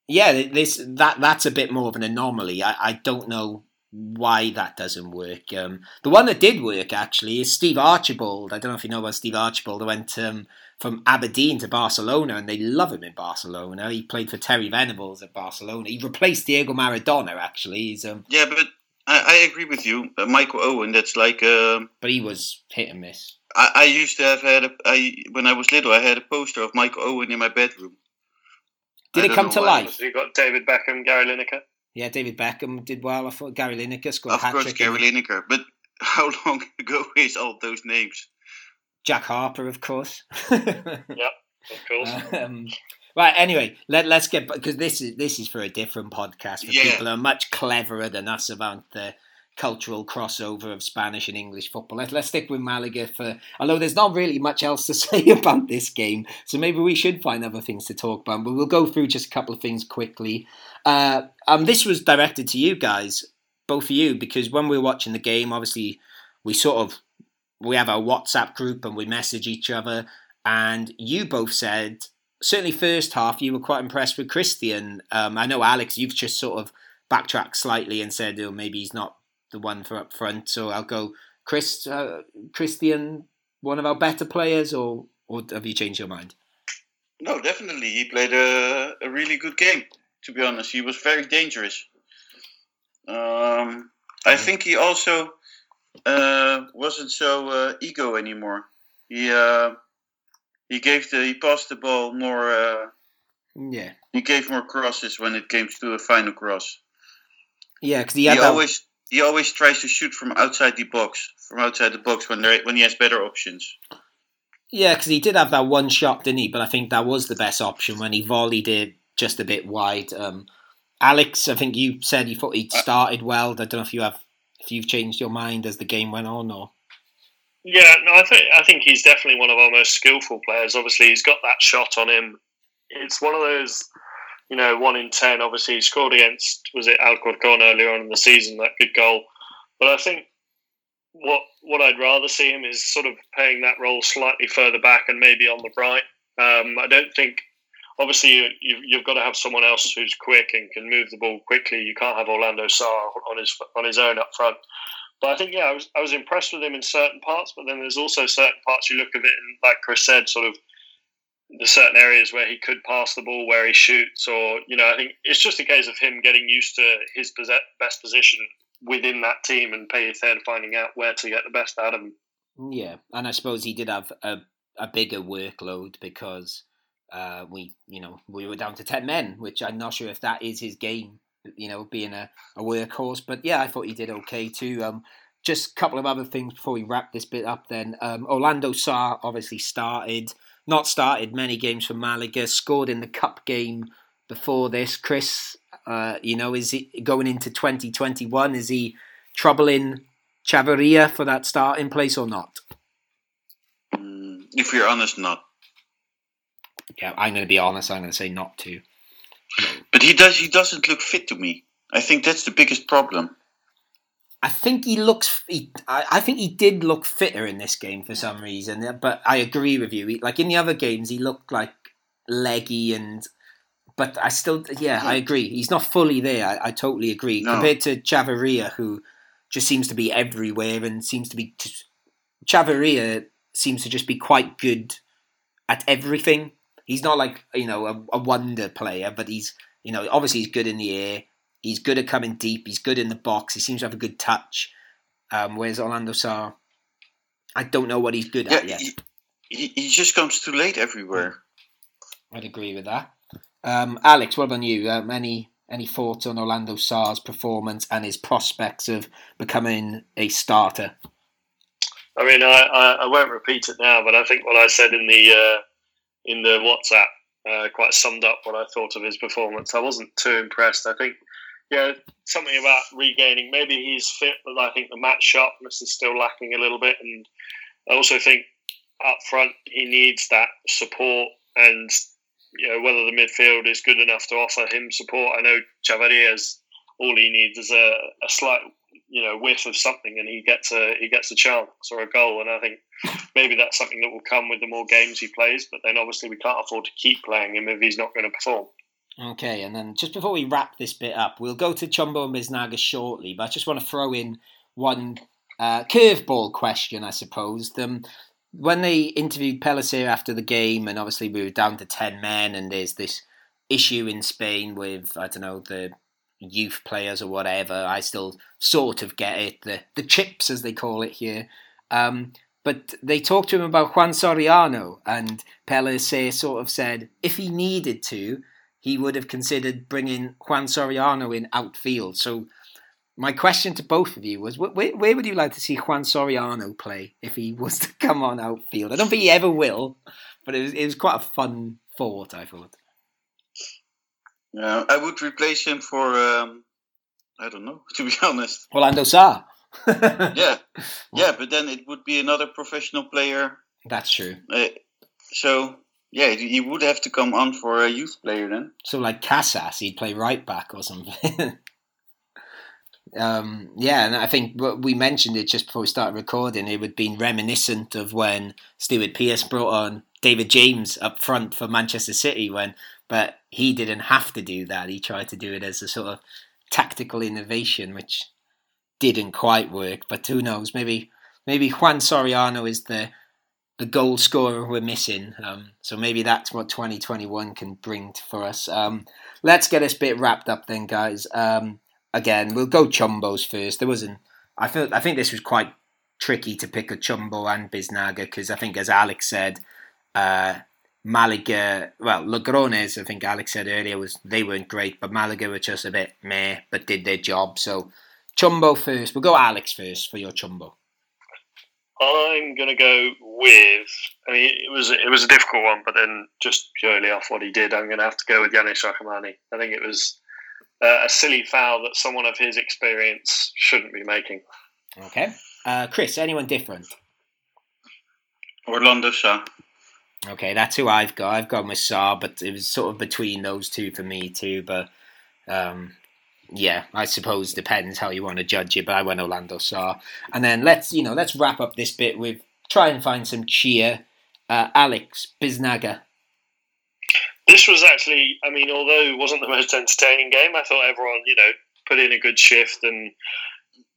yeah, this that that's a bit more of an anomaly. I, I don't know why that doesn't work. Um, the one that did work actually is Steve Archibald. I don't know if you know about Steve Archibald. Who went um, from Aberdeen to Barcelona, and they love him in Barcelona. He played for Terry Venables at Barcelona. He replaced Diego Maradona. Actually, he's um, yeah, but I, I agree with you, uh, Michael Owen. That's like um, but he was hit and miss. I, I used to have had a, I when I was little. I had a poster of Michael Owen in my bedroom. Did I it come to life? You got David Beckham, Gary Lineker. Yeah, David Beckham did well. I thought Gary Lineker scored Of a hat trick. Of course, trick. Gary Lineker. But how long ago is all those names? Jack Harper, of course. Yeah, of course. um, right. Anyway, let let's get because this is this is for a different podcast for Yeah. people who are much cleverer than us about the cultural crossover of Spanish and English football. Let's let's stick with Malaga for. Although there's not really much else to say about this game, so maybe we should find other things to talk about. But we'll go through just a couple of things quickly. Uh, um, this was directed to you guys, both of you, because when we were watching the game, obviously we sort of we have our WhatsApp group and we message each other and you both said certainly first half you were quite impressed with Christian. Um, I know Alex, you've just sort of backtracked slightly and said, "Oh, maybe he's not the one for up front." So I'll go, Chris, uh, Christian, one of our better players, or or have you changed your mind? No, definitely. He played a, a really good game, to be honest. He was very dangerous. Um, I think he also uh, wasn't so uh, ego anymore. He uh, he gave the he passed the ball more. Uh, Yeah, he gave more crosses when it came to a final cross. yeah, because he He, that. always he always tries to shoot from outside the box, from outside the box when there when he has better options. Yeah, because he did have that one shot, didn't he? But I think that was the best option when he volleyed it just a bit wide. Um, Alex, I think you said you thought he'd started well. I don't know if you have if you've changed your mind as the game went on, or Yeah, no, I think I think he's definitely one of our most skillful players. Obviously, he's got that shot on him. It's one of those, you know, one in ten. Obviously, he scored against was it Alcorcon earlier on in the season that good goal. But I think what what I'd rather see him is sort of playing that role slightly further back and maybe on the right. Um, I don't think. Obviously, you, you've, got to have someone else who's quick and can move the ball quickly. You can't have Orlando Sá on his on his own up front. But I think yeah, I was I was impressed with him in certain parts, but then there's also certain parts you look at it and like Chris said, sort of the certain areas where he could pass the ball, where he shoots, or you know, I think it's just a case of him getting used to his best position within that team and Pellicer finding out where to get the best out of him. yeah. And I suppose he did have a a bigger workload because uh, we you know we were down to ten men, which I'm not sure if that is his game. You know, being a, a workhorse, but yeah, I thought he did okay too. Um, just a couple of other things before we wrap this bit up. Then um, Orlando Sá obviously started, not started many games for Malaga. Scored in the cup game before this. Chris, uh, you know, is he going into 2021? Is he troubling Chavarria for that starting place or not? Mm, if we're honest, not. Yeah, I'm going to be honest. I'm going to say not to. But he does. He doesn't look fit to me. I think that's the biggest problem. I think he looks. He, I, I think he did look fitter in this game for some reason. But I agree with you. He, like in the other games, he looked like leggy and. But I still, yeah, I agree. He's not fully there. I, I totally agree. No. Compared to Chavarria, who just seems to be everywhere and seems to be. Chavarria seems to just be quite good at everything. He's not like you know a, a wonder player, but he's you know obviously he's good in the air. He's good at coming deep. He's good in the box. He seems to have a good touch. Um, whereas Orlando Sá, I don't know what he's good Yeah, at yet. he, he, he just comes too late everywhere. I'd agree with that. Um, Alex, what about you? Um, any any thoughts on Orlando Sá's performance and his prospects of becoming a starter? I mean, I, I, I won't repeat it now, but I think what I said in the uh, in the WhatsApp uh, quite summed up what I thought of his performance. I wasn't too impressed. I think, yeah, something about regaining. Maybe he's fit, but I think the match sharpness is still lacking a little bit. And I also think up front he needs that support and you know whether the midfield is good enough to offer him support. I know Chavarria's all he needs is a, a slight you know whiff of something and he gets a he gets a chance or a goal and I think maybe that's something that will come with the more games he plays but then obviously we can't afford to keep playing him if he's not going to perform Okay, and then just before we wrap this bit up, we'll go to Chumbo and Biznaga shortly, but I just want to throw in one uh, curveball question, I suppose. Um, when they interviewed Pellicer after the game, and obviously we were down to 10 men, and there's this issue in Spain with, I don't know, the youth players or whatever. I still sort of get it, the the chips as they call it here. Um, but they talked to him about Juan Soriano, and Pellicer sort of said if he needed to, he would have considered bringing Juan Soriano in outfield. So my question to both of you was where, where would you like to see Juan Soriano play if he was to come on outfield? I don't think he ever will, but it was, it was quite a fun thought, I thought. Yeah, I would replace him for, um, I don't know, to be honest. Orlando Sá. yeah, yeah, but then it would be another professional player. That's true. Uh, so, yeah, he would have to come on for a youth player then. So, like Casas, he'd play right back or something. Um, yeah, and I think we mentioned it just before we started recording. It would have been reminiscent of when Stuart Pearce brought on David James up front for Manchester City, when but he didn't have to do that. He tried to do it as a sort of tactical innovation, which didn't quite work. But who knows? Maybe maybe Juan Soriano is the the goal scorer we're missing. Um, so maybe that's what 2021 can bring for us. Um, let's get this bit wrapped up then, guys. Um, again, we'll go Chumbos first. There wasn't. I feel. I think this was quite tricky to pick a Chumbo and Biznaga because I think, as Alex said, uh, Malaga. Well, Logroñés. I think Alex said earlier was they weren't great, but Malaga were just a bit meh, but did their job. So Chumbo first. We'll go Alex first for your Chumbo. I'm gonna go with. I mean, it was it was a difficult one, but then just purely off what he did, I'm gonna have to go with Yanis Rahmani. I think it was uh, a silly foul that someone of his experience shouldn't be making. Okay. Uh, Chris, anyone different? Orlando Sá. Okay, that's who I've got. I've got with Sá, but it was sort of between those two for me too. But um, yeah, I suppose depends how you want to judge it. But I went Orlando Sá, and then let's you know let's wrap up this bit with try and find some cheer. Uh, Alex Biznaga. This was actually, I mean, although it wasn't the most entertaining game, I thought everyone, you know, put in a good shift and,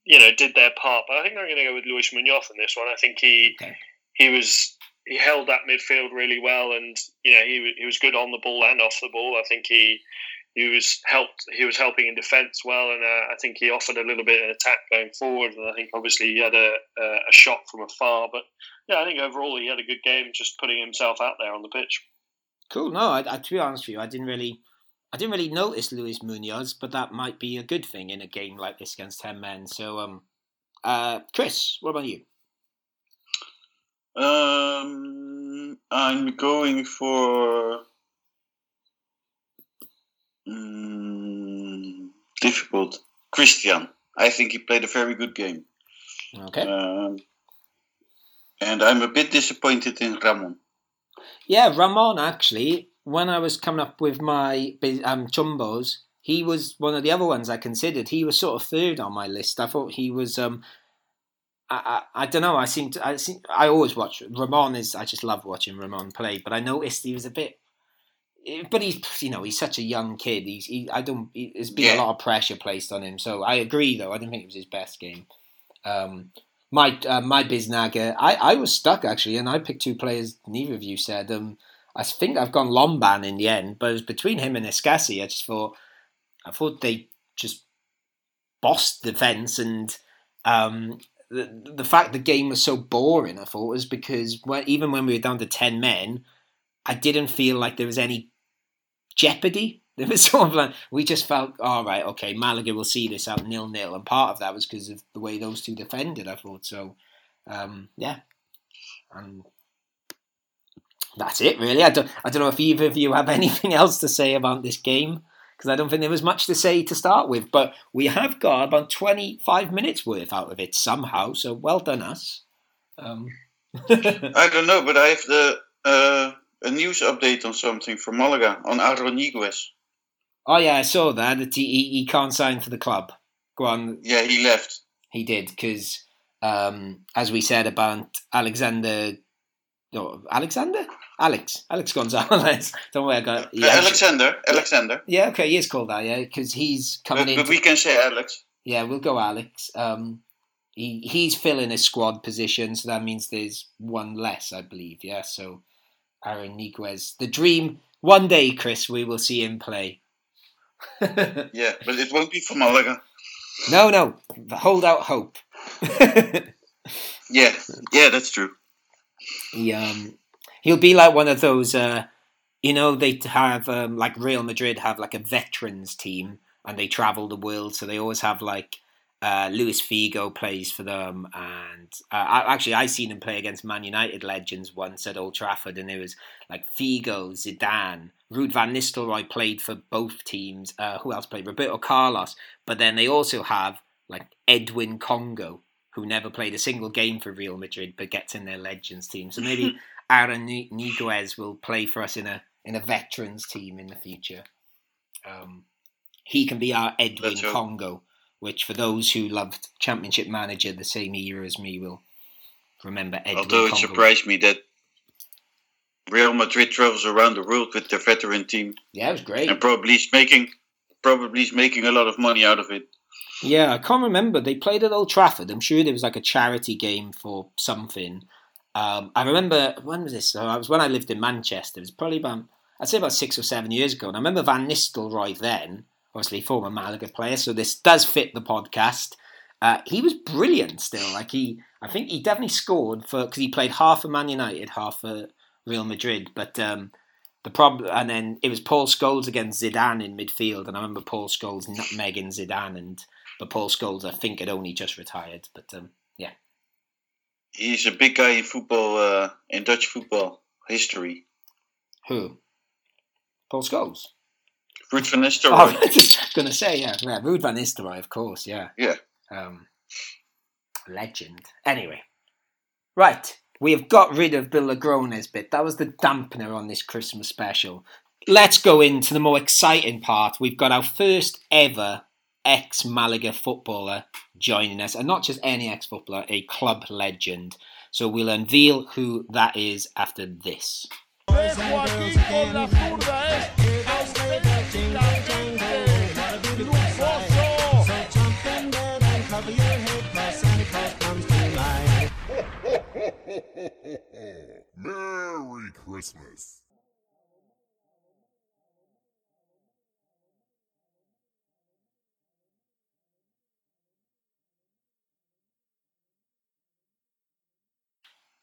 you know, did their part. But I think I'm going to go with Luis Munoz in this one. I think he Okay. he was he held that midfield really well, and you know he he was good on the ball and off the ball. I think he he was helped he was helping in defence well, and uh, I think he offered a little bit of attack going forward. And I think obviously he had a a, shot from afar, but yeah, I think overall he had a good game, just putting himself out there on the pitch. Cool. No, I, I, to be honest with you, I didn't really, I didn't really notice Luis Munoz, but that might be a good thing in a game like this against ten men. So, um, uh, Chris, what about you? Um, I'm going for mm, difficult. Christian. I think he played a very good game. Okay. Um, and I'm a bit disappointed in Ramon. Yeah, Ramon actually. When I was coming up with my um, chumbos, he was one of the other ones I considered. He was sort of third on my list. I thought he was. Um, I, I, I don't know. I seem to. I seem, I always watch Ramon. Is I just love watching Ramon play. But I noticed he was a bit. eh, But he's you know he's such a young kid. He's he, I don't. He, there's been a lot of pressure placed on him. So I agree though. I didn't think it was his best game. Um, my uh, my Biznaga, I, I was stuck actually, and I picked two players neither of you said. Um, I think I've gone Lomban in the end, but it was between him and Escassi. I just thought, I thought they just bossed the fence, and um, the the fact the game was so boring, I thought was because when, even when we were down to ten men, I didn't feel like there was any jeopardy. There was sort of like we just felt, all right, okay, Malaga will see this out nil nil, and part of that was because of the way those two defended. I thought so. Um, yeah, and that's it really. I don't, I don't know if either of you have anything else to say about this game because I don't think there was much to say to start with. But we have got about twenty five minutes worth out of it somehow. So well done us. Um, I don't know, but I have the uh, a news update on something from Malaga on Aaron Niguez. oh yeah, I saw that. That he, he, he can't sign for the club. Go on, Yeah, he left. He did because, um, as we said about Alexander, no, Alexander, Alex, Alex Gonzalez. Don't worry, I got Uh, yeah, Alexander, Alexander. yeah. Okay, he is called that. Yeah, because he's coming But, in. but we can say Alex. Yeah, we'll go Alex. Um, he he's filling a squad position, so that means there's one less, I believe. Yeah, so Aaron Niguez, the dream. One day, Chris, we will see him play. Yeah, but it won't be for Malaga. no, no, hold out hope. Yeah, yeah, that's true. he um he'll be like one of those uh you know they have um like Real Madrid have like a veterans team and they travel the world so they always have like uh Luis Figo plays for them and uh, I, actually I seen him play against Man United legends once at Old Trafford and it was like Figo, Zidane, Ruud van Nistelrooy played for both teams. Uh, who else played? Roberto Carlos. But then they also have like Edwin Congo, who never played a single game for Real Madrid but gets in their legends team. So maybe Aaron Ni- Niguez will play for us in a in a veterans team in the future. Um, he can be our Edwin hope. Congo, which for those who loved Championship Manager the same era as me will remember Edwin Although it Congo. surprised me that Real Madrid travels around the world with their veteran team Yeah, it was great. and probably is making probably is making a lot of money out of it. Yeah, I can't remember. They played at Old Trafford. I'm sure there was like a charity game for something. Um, I remember when was this? Uh, I was when I lived in Manchester. It was probably about I'd say about six or seven years ago. And I remember Van Nistelrooy then, obviously former Malaga player. So this does fit the podcast. Uh, he was brilliant still. Like he, I think he definitely scored for because he played half for Man United, half for Real Madrid. But um, the problem, and then it was Paul Scholes against Zidane in midfield, and I remember Paul Scholes nutmegging Zidane, and but Paul Scholes I think had only just retired. But um, He's a big guy in football, uh, in Dutch football history. who? Paul Scholes. Ruud van Oh, Nistelrooy. I was just gonna say yeah, yeah, Ruud van Nistelrooy, of course, yeah, Yeah. um, legend. Anyway, right, we have got rid of the Logroñés bit. That was the dampener on this Christmas special. Let's go into the more exciting part. We've got our first ever ex Malaga footballer joining us, and not just any ex footballer, a club legend. So we'll unveil who that is after this. Dejo aquí con la zurda es auténticamente lujoso. So jump in bed and cover your head 'cause Santa Claus comes tonight. Merry Christmas.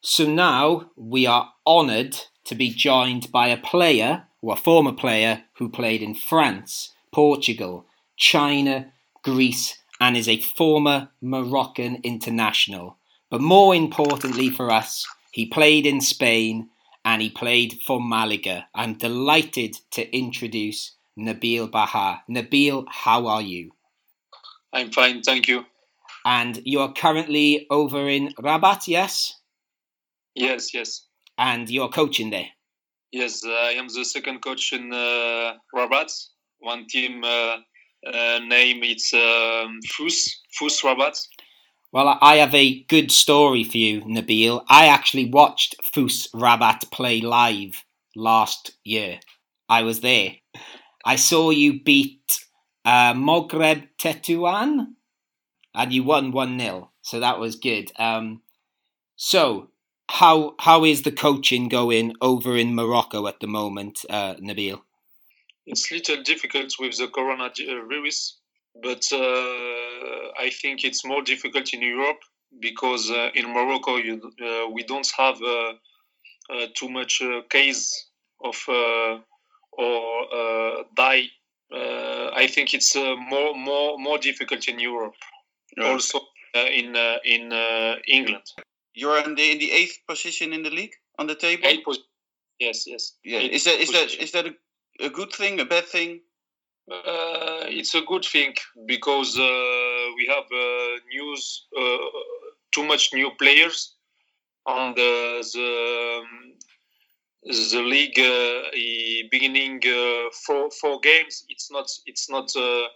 So now we are honoured to be joined by a player, or a former player, who played in France, Portugal, China, Greece, and is a former Moroccan international. But more importantly for us, he played in Spain and he played for Malaga. I'm delighted to introduce Nabil Baha. Nabil, how are you? I'm fine, thank you. And you are currently over in Rabat, yes? Yes, yes, And you're coaching there. yes. I am the second coach in uh, Rabat. One team uh, uh, name it's um, Fus Fus Rabat. Well, I have a good story for you, Nabil. I actually watched Fus Rabat play live last year. I was there. I saw you beat uh, Moghreb Tetuan and you won 1 0. So that was good. Um, so, how how is the coaching going over in Morocco at the moment, uh, Nabil? It's little difficult with the coronavirus, but uh, I think it's more difficult in Europe because uh, in Morocco you, uh, we don't have uh, uh, too much uh, case of uh, or uh, die. Uh, I think it's uh, more more more difficult in Europe, Yeah. also uh, in uh, in uh, England. You're in the in the eighth position in the league on the table. Eight pos- yes, yes. Yeah. Eight Is that is that position. is that a, a good thing? A bad thing? Uh, it's a good thing because uh, we have uh, news uh, too much new players on the the, um, the league uh, beginning uh, four four games. It's not it's not uh,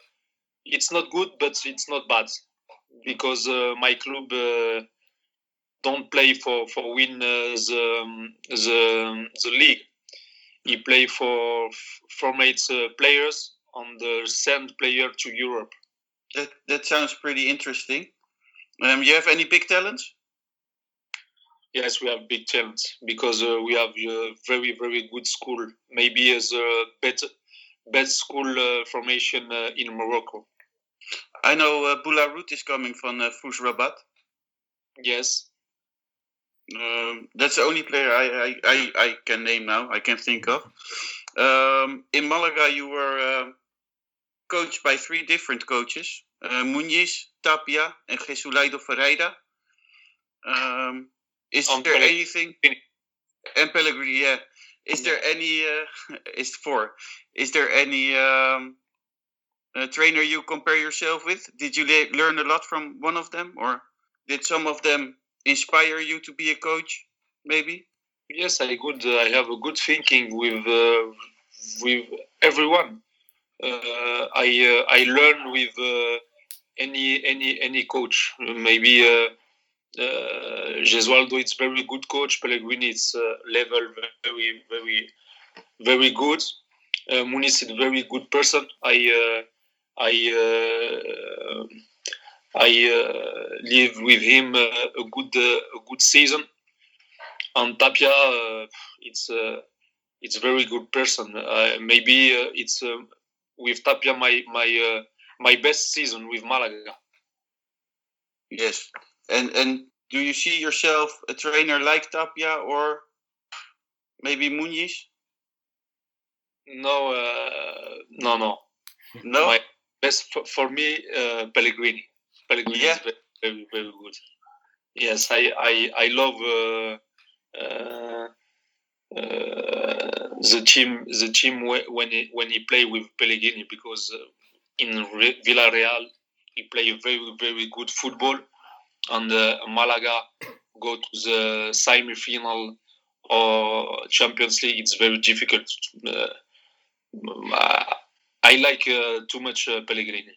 it's not good, but it's not bad because uh, my club uh, don't play for for win uh, the um, the the league. He play for f- formate uh, players on the send player to Europe. That that sounds pretty interesting. Um, you have any big talents? Yes, we have big talents because uh, we have a very very good school. Maybe as a better best school uh, formation uh, in Morocco. I know uh, Boularout is coming from uh, Fus Rabat. Yes. Um, that's the only player I, I, I, I can name now. I can think of. Um, in Malaga, you were uh, coached by three different coaches: uh, Muniz, Tapia, and Jesualdo Ferreira. Um, is And there Pellegrini. anything? And Pellegrini, yeah. Is there any? Uh, is four? Is there any um, uh, trainer you compare yourself with? Did you le- learn a lot from one of them, or did some of them inspire you to be a coach? Maybe. Yes, I good. I have a good thinking with uh, with everyone. Uh, I uh, I learn with uh, any any any coach. Maybe uh, uh, Jesualdo is very good coach. Pellegrini is uh, level very very very good. Uh, Muniz is a very good person. I uh, I uh, I uh, live with him uh, a good uh, a good season. And Tapia, uh, it's uh, it's very good person. Uh, maybe uh, it's uh, with Tapia my my uh, my best season with Malaga. Yes. And and do you see yourself a trainer like Tapia or maybe Muniz? No, uh, no, no. No. My best for, for me, uh, Pellegrini. Pellegrini Yeah. is very, very very good. Yes, I I I love uh, uh, uh, the team the team when he when he play with Pellegrini because uh, in Re- Villarreal he play very very good football and uh, Malaga go to the semi final or Champions League. It's very difficult. Uh, I like uh, too much uh, Pellegrini.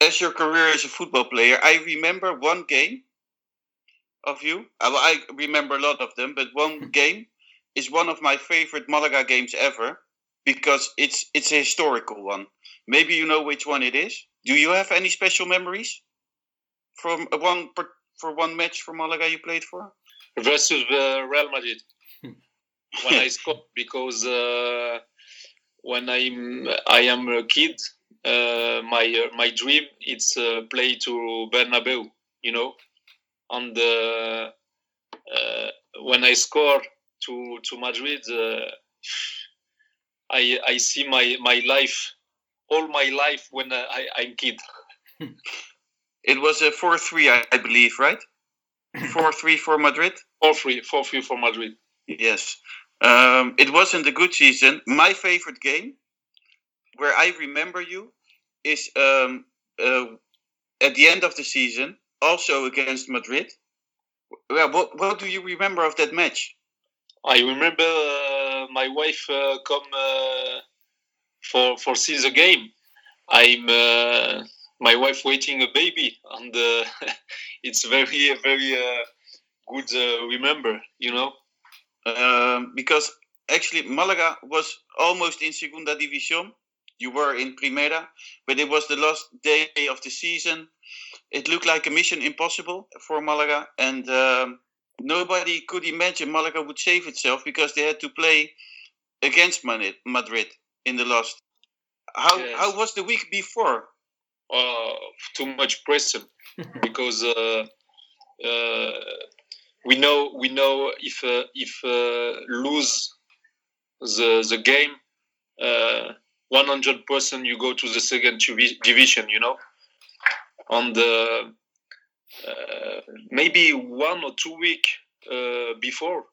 As your career as a football player, I remember one game of you. I remember a lot of them, but one game is one of my favorite Malaga games ever because it's it's a historical one. Maybe you know which one it is. Do you have any special memories from one for one match for Malaga you played for? versus uh, Real Madrid when I scored because uh, when I'm I am a kid, uh, my uh, my dream it's uh, play to Bernabeu, you know, and uh, uh, when I score to to Madrid, uh, I I see my my life, all my life when I I'm kid. It was a four three, I, I believe, right? Four three for Madrid. For free, for free for Madrid. Yes. Um, it wasn't a good season. My favorite game, where I remember you, is um, uh, at the end of the season, also against Madrid. Well, what, what do you remember of that match? I remember uh, my wife uh, come uh, for for see the game. I'm uh, my wife waiting a baby, and uh, it's very very uh, good. Uh, remember, you know. Um, because actually, Malaga was almost in Segunda División. You were in Primera, but it was the last day of the season. It looked like a mission impossible for Malaga, and um, nobody could imagine Malaga would save itself because they had to play against Madrid in the last. How Yes. how was the week before? uh, too much pressure because uh, uh, we know we know if uh, if uh, lose the the game, one hundred percent you go to the second division. You know, on the uh, maybe one or two week uh, before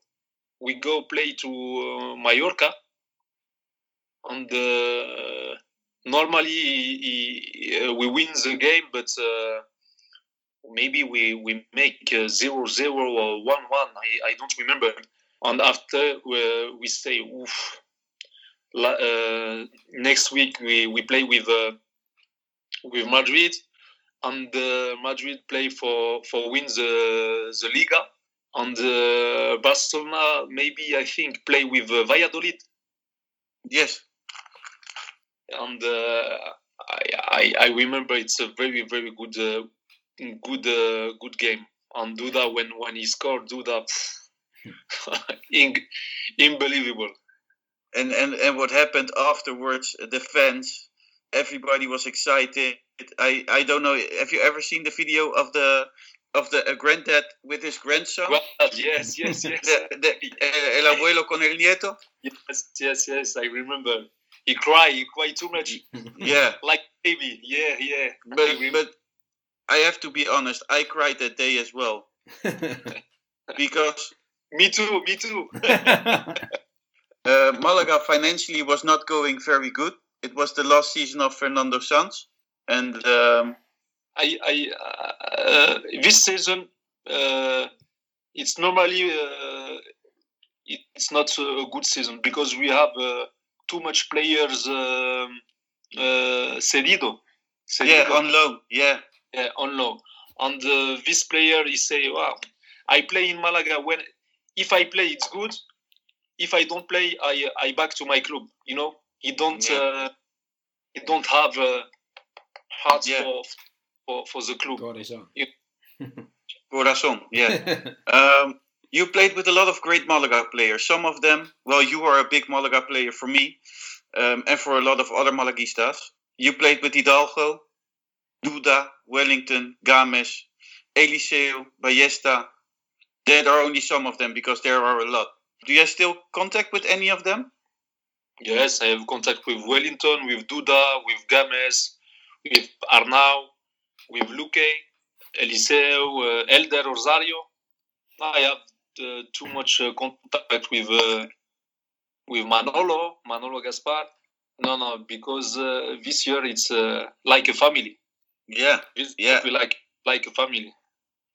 we go play to uh, Mallorca, and. Uh, normally he, uh, we win the game, but uh, maybe we, we make uh, 0 0 or 1 1. I, I don't remember. And after uh, we say, Oof, uh, next week we, we play with uh, with Madrid, and uh, Madrid play for, for win the, the Liga. And uh, Barcelona, maybe I think, play with uh, Valladolid Yes. and uh, I, I I remember it's a very very good uh, good uh, good game. And Duda when when he scored Duda, in, unbelievable. And and and what happened afterwards, the fans, everybody was excited. I I don't know. Have you ever seen the video of the of the uh, granddad with his grandson? Well, yes, yes, yes. The, the, uh, el abuelo con el nieto. yes, yes, yes. I remember. He cried. He cried too much, Yeah, like baby. Yeah, yeah. but I but I have to be honest. I cried that day as well because me too. Me too. Uh, Malaga financially was not going very good. It was the last season of Fernando Sanz, and um, I, I uh, this season uh, it's normally uh, it's not a good season because we have uh, too much players um, uh, cedido. yeah, on loan. Yeah, yeah, on loan. And uh, this player, he say, "Wow, I play in Malaga. When if I play, it's good. If I don't play, I I back to my club. You know, he don't Yeah. uh, he don't have uh, heart Yeah. for, for for the club. God is. Corazon. Yeah. Um, you played with a lot of great Malaga players. Some of them, well, you are a big Malaga player for me, um, and for a lot of other Malaguistas. You played with Hidalgo, Duda, Wellington, Gámez, Eliseo, Ballesta. There are only some of them because there are a lot. Do you have still contact with any of them? Yes, I have contact with Wellington, with Duda, with Gámez, with Arnau, with Luque, Eliseo, uh, Elder Rosario. I have uh, too much uh, contact with uh, with Manolo, Manolo Gaspar. No, no, because uh, this year it's uh, like a family. Yeah. This Yeah. like like a family.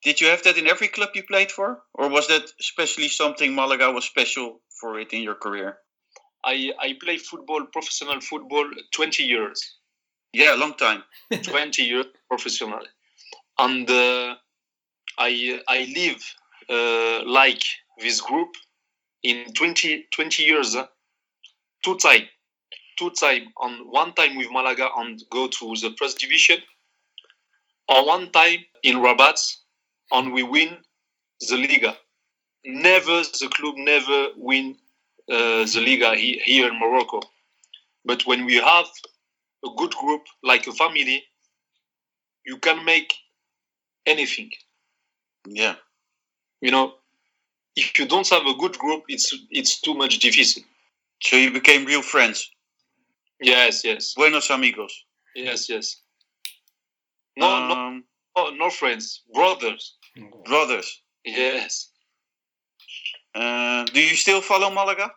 Did you have that in every club you played for? Or was that especially something Malaga was special for it in your career? I I play football, professional football, twenty years. Yeah, long time. 20 years professional and uh, i i live uh, like this group in 20 20 years uh, two time two time on one time with malaga and go to the first division or one time in rabat and we win the liga. Never the club never win uh, the liga he, here in morocco. But when we have a good group like a family you can make anything. Yeah. you know if you don't have a good group it's it's too much difficult. So you became real friends. yes yes. Buenos amigos. yes yes. No no, Um, no no friends. Brothers brothers. yes Uh, do you still follow Malaga?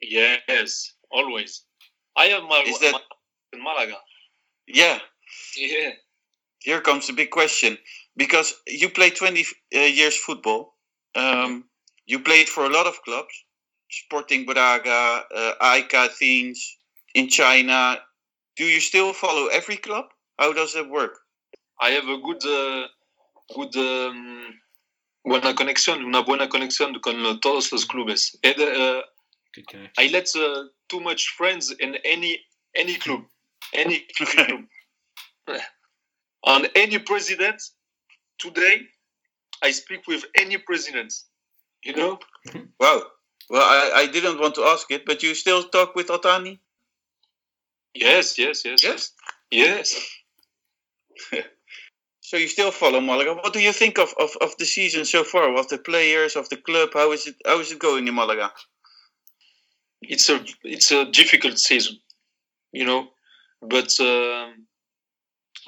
yes always i have my, Is that- in malaga Yeah. yeah Here comes the big question. Because you played 20 uh, years football. Um, you played for a lot of clubs. Sporting Braga, uh, Athens, in China. Do you still follow every club? How does that work? I have a good, uh, good, um, buena conexión, una buena conexión con todos los clubes. And, uh, I let uh, too much friends in any any club, any club. On any president today, I speak with any president. You know, Wow. Well, I, I didn't want to ask it, but you still talk with Al-Thani? yes, yes, yes, Yes. yes. So you still follow Malaga. What do you think of, of, of the season so far? Of the players, of the club? How is it how is it going in Malaga? It's a it's a difficult season, you know, but um,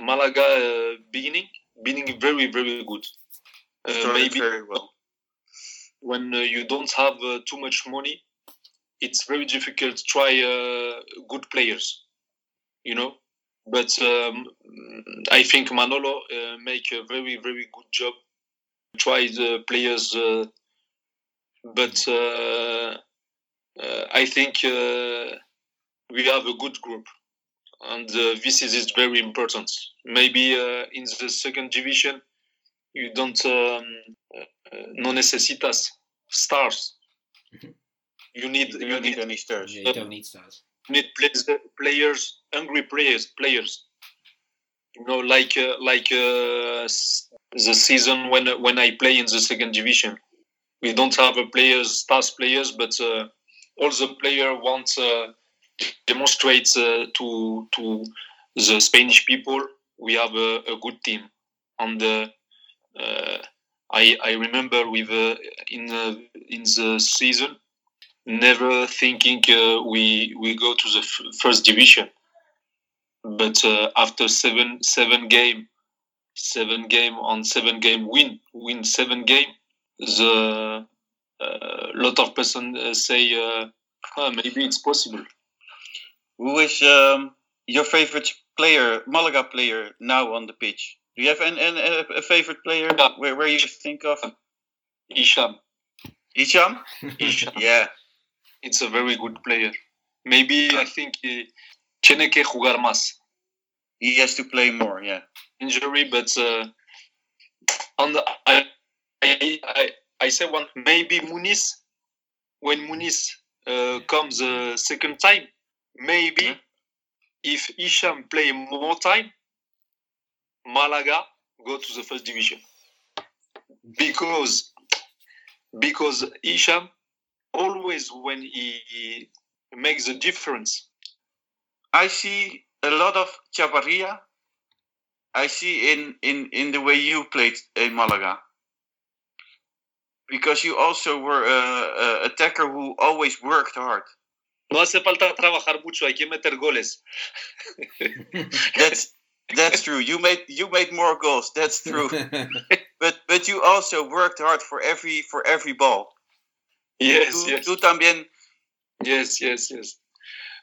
Malaga uh, beginning beginning very very good. Uh, maybe very well. when uh, you don't have uh, too much money, it's very difficult to try uh, good players, you know. But um, I think Manolo uh, make a very very good job. Try the players, uh, but uh, uh, I think uh, we have a good group, and uh, this is is very important. Maybe uh, in the second division, you don't um, uh, no necesitas stars. You need You you don't need need any stars. Yeah, you don't need stars. Need players, players hungry players players. You know, like uh, like uh, the season when when I play in the second division, we don't have a players stars players, but uh, all the player wants uh, demonstrates uh, to to the Spanish people we have a, a good team. And uh, uh, I I remember with uh, in uh, in the season never thinking uh, we we go to the f- first division. But uh, after seven seven game, seven game on seven game win win seven game, the uh, lot of person uh, say uh, "Ah, maybe it's possible. Who is um, your favorite player, Malaga player, now on the pitch? Do you have an, an, a, a favorite player Yeah. where, where you think of? Hicham, Hicham? Hicham, Yeah. It's a very good player. Maybe I think he tiene que jugar más. He has to play more, yeah. injury, but uh, on the, I, I, I, I say one maybe Muniz when Muniz uh, comes the second time, maybe Yeah. if Hicham play more time, Malaga go to the first division because because Hicham always when he, he makes a difference. I see a lot of Chavarria. I see in, in, in the way you played in Malaga. Because you also were a, a attacker who always worked hard. No hace falta trabajar mucho, hay que meter goles. That's that's true. You made you made more goals. That's true. But but you also worked hard for every for every ball. Yes, yes. tú también. Yes, yes, yes.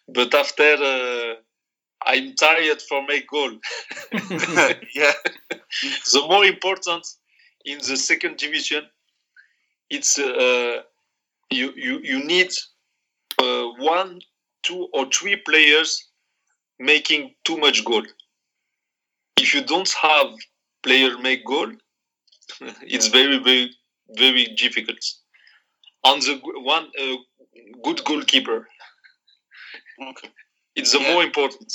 But after uh, I'm tired for make goal. yeah. the more important in the second division, it's uh, you you you need uh, one, two, or three players making too much goal. If you don't have player make goal, it's very very very difficult. On the one uh, good goalkeeper, Okay. it's the Yeah. more important.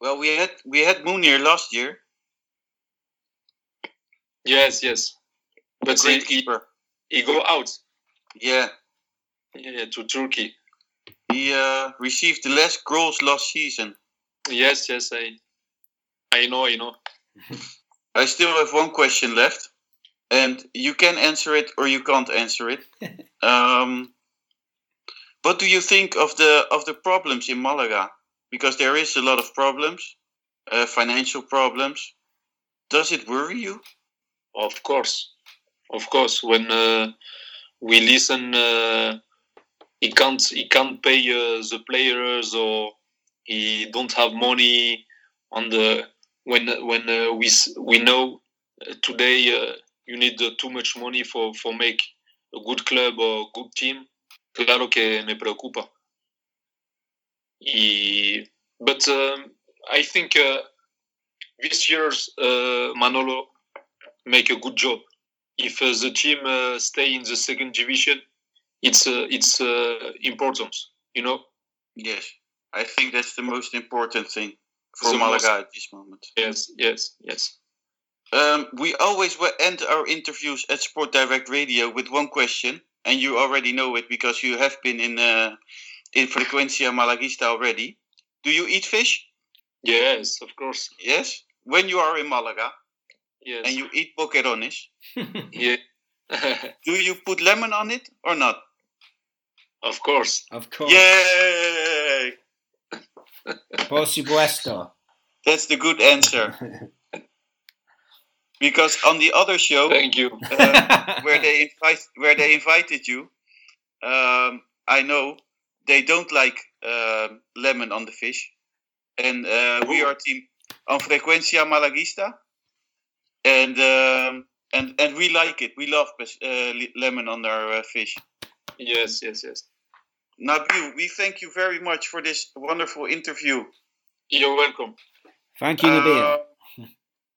Well, we had we had Munir last year. Yes, yes. But he, Great he, keeper. he go out Yeah. yeah, to Turkey. He uh, received the less goals last season. Yes, yes, I, I know, I know. I still have one question left, and you can answer it or you can't answer it. um, what do you think of the of the problems in Malaga? Because there is a lot of problems, uh, financial problems. Does it worry you? Of course, of course. When uh, we listen, uh, he can't he can't pay uh, the players or he don't have money on the when when uh, we we know uh, today uh, you need uh, too much money for for make a good club or good team. Claro que me preocupa. Y, but um, I think uh, this year's uh, Manolo make a good job. If uh, the team uh, stay in the second division, it's uh, it's uh, important, you know. Yes, I think that's the most important thing for The Malaga most- at this moment. Yes, yes, yes. Um, we always wa- end our interviews at Sport Direct Radio with one question, and you already know it because you have been in uh, in Frecuencia Malaguista already. Do you eat fish? Yes, of course. Yes. When you are in Malaga Yes. and you eat boquerones, yeah. do you put lemon on it or not? of course. of course. Yay! Por supuesto. That's the good answer. because on the other show, Thank you. uh, where they invite where they invited you, um, I know they don't like um lemon on the fish, and uh, we are team on Frecuencia Malaguista, and um, and and we like it. We love uh, lemon on our uh, fish. Yes, yes, yes. Nabil, we thank you very much for this wonderful interview. You're welcome. Thank you, Nabil.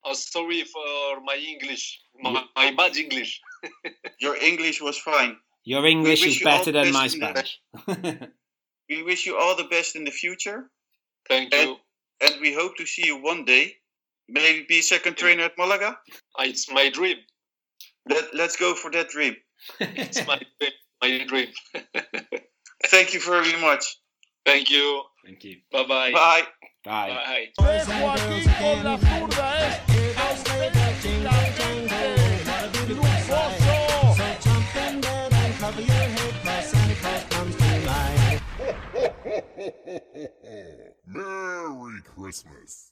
Uh, sorry for my English, my, my bad English. your English was fine. Your English is you better than my best the- Spanish. We wish you all the best in the future, Thank And- you. and we hope to see you one day. Maybe be second trainer at Malaga. Uh, It's my dream. Let, let's go for that dream. It's my dream. My dream. Thank you very much. Thank you. Thank you. Bye bye. Bye. Bye. Bye. Merry Christmas.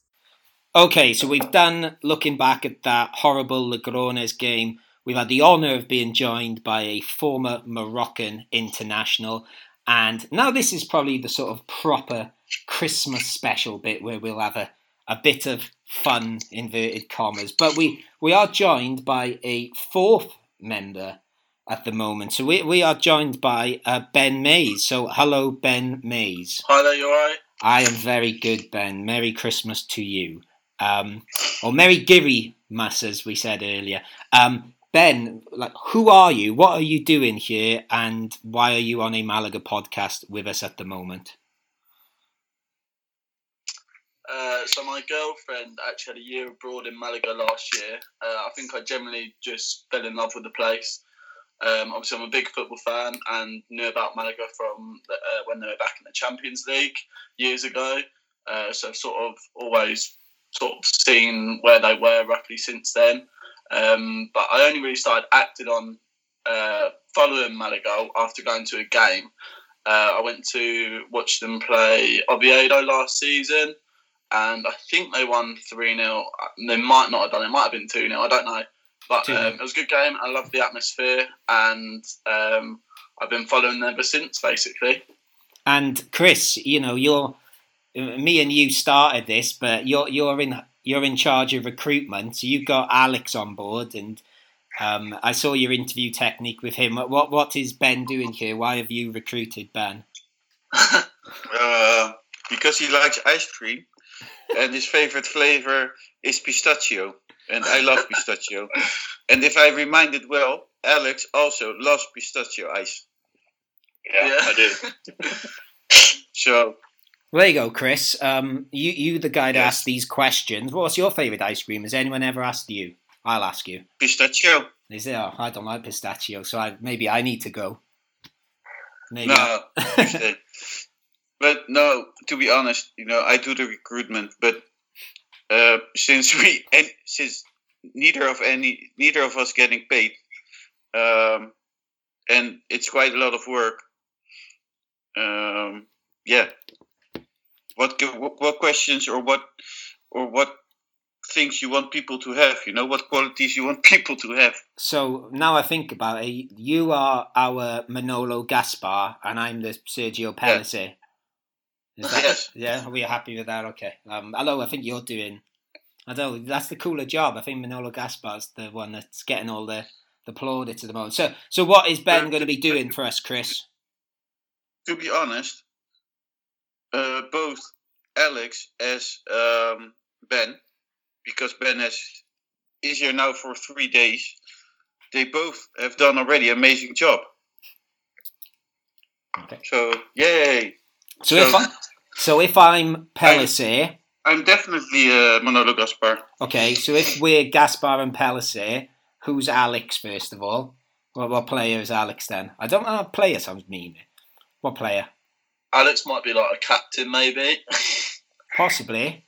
Okay, so we've done looking back at that horrible Logroñés game. We've had the honour of being joined by a former Moroccan international. And now this is probably the sort of proper Christmas special bit where we'll have a, a bit of fun, inverted commas. But we, we are joined by a fourth member at the moment. So we, we are joined by uh, Ben Mays. So hello, Ben Mays. Hi there, you alright? I am very good, Ben. Merry Christmas to you. Um, or Merry Giri Mass, as we said earlier. Um, ben, like, who are you? What are you doing here? And why are you on a Malaga podcast with us at the moment? Uh, so my girlfriend actually had a year abroad in Malaga last year. Uh, I think I generally just fell in love with the place. Um, obviously, I'm a big football fan and knew about Malaga from the, uh, when they were back in the Champions League years ago. Uh, so I've sort of always sort of seen where they were roughly since then. Um, but I only really started acting on uh, following Malaga after going to a game. Uh, I went to watch them play Oviedo last season, and I think they won 3 0. They might not have done it, might have been 2 0, I don't know. But um, it was a good game. I love the atmosphere, and um, I've been following them ever since, basically. And Chris, you know, you're me and you started this, but you're you're in you're in charge of recruitment. So you've got Alex on board, and um, I saw your interview technique with him. What what is Ben doing here? Why have you recruited Ben? Uh, because he likes ice cream, and his favorite flavor is pistachio, and I love pistachio. And if I reminded well, Alex also loves pistachio ice. Yeah, Yeah. I do. So There you go, Chris. Um, you you the guy to Yes. ask these questions. What's your favourite ice cream? Has anyone ever asked you? I'll ask you. pistachio. Is there? Oh, I don't like pistachio, so I, maybe I need to go. Maybe. No, but no. To be honest, you know, I do the recruitment, but uh, since we and since neither of any neither of us getting paid, um, and it's quite a lot of work. Um, yeah. What what what questions or what or what things you want people to have? You know, what qualities you want people to have? So now I think about it, you are our Manolo Gaspar, and I'm the Sergio Pellicer. Is that, Yes. Yeah, we are happy with that? Okay. Um, hello, I think you're doing. I don't know. That's the cooler job. I think Manolo Gaspar's the one that's getting all the the plaudits at the moment. So, so what is Ben going to be doing for us, Chris? to be honest, uh, both Alex as um, Ben, because Ben has is here now for three days. They both have done already amazing job. Okay. So yay! So if I, so if I'm Pellicer, I'm definitely uh, Manolo Gaspar. okay. So if we're Gaspar and Pellicer, who's Alex first of all? What, what player is Alex then? I don't know. Player sounds mean. What player? Alex might be like a captain, maybe. Possibly.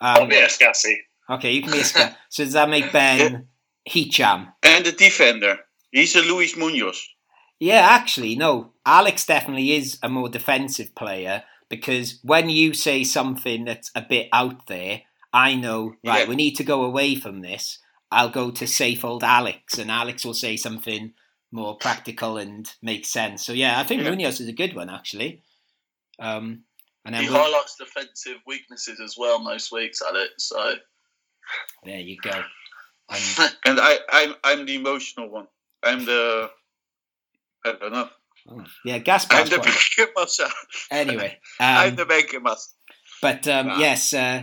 I'll Um, be a Scassi. okay, you can be a sca- So does that make Ben Hicham? And the defender, he's a Luis Munoz. Yeah, actually, no. Alex definitely is a more defensive player because when you say something that's a bit out there, I know, right, Yeah. we need to go away from this. I'll go to safe old Alex, and Alex will say something more practical and makes sense. So, yeah, I think Yeah. Munoz is a good one, actually. Um, and he highlights defensive weaknesses as well most weeks, Alex. So there you go. And, And I, I'm, I'm the emotional one. I'm the, I don't know. Oh, yeah, I'm the banker master. Anyway, I'm um, the banker master. But um, Wow. yes, uh,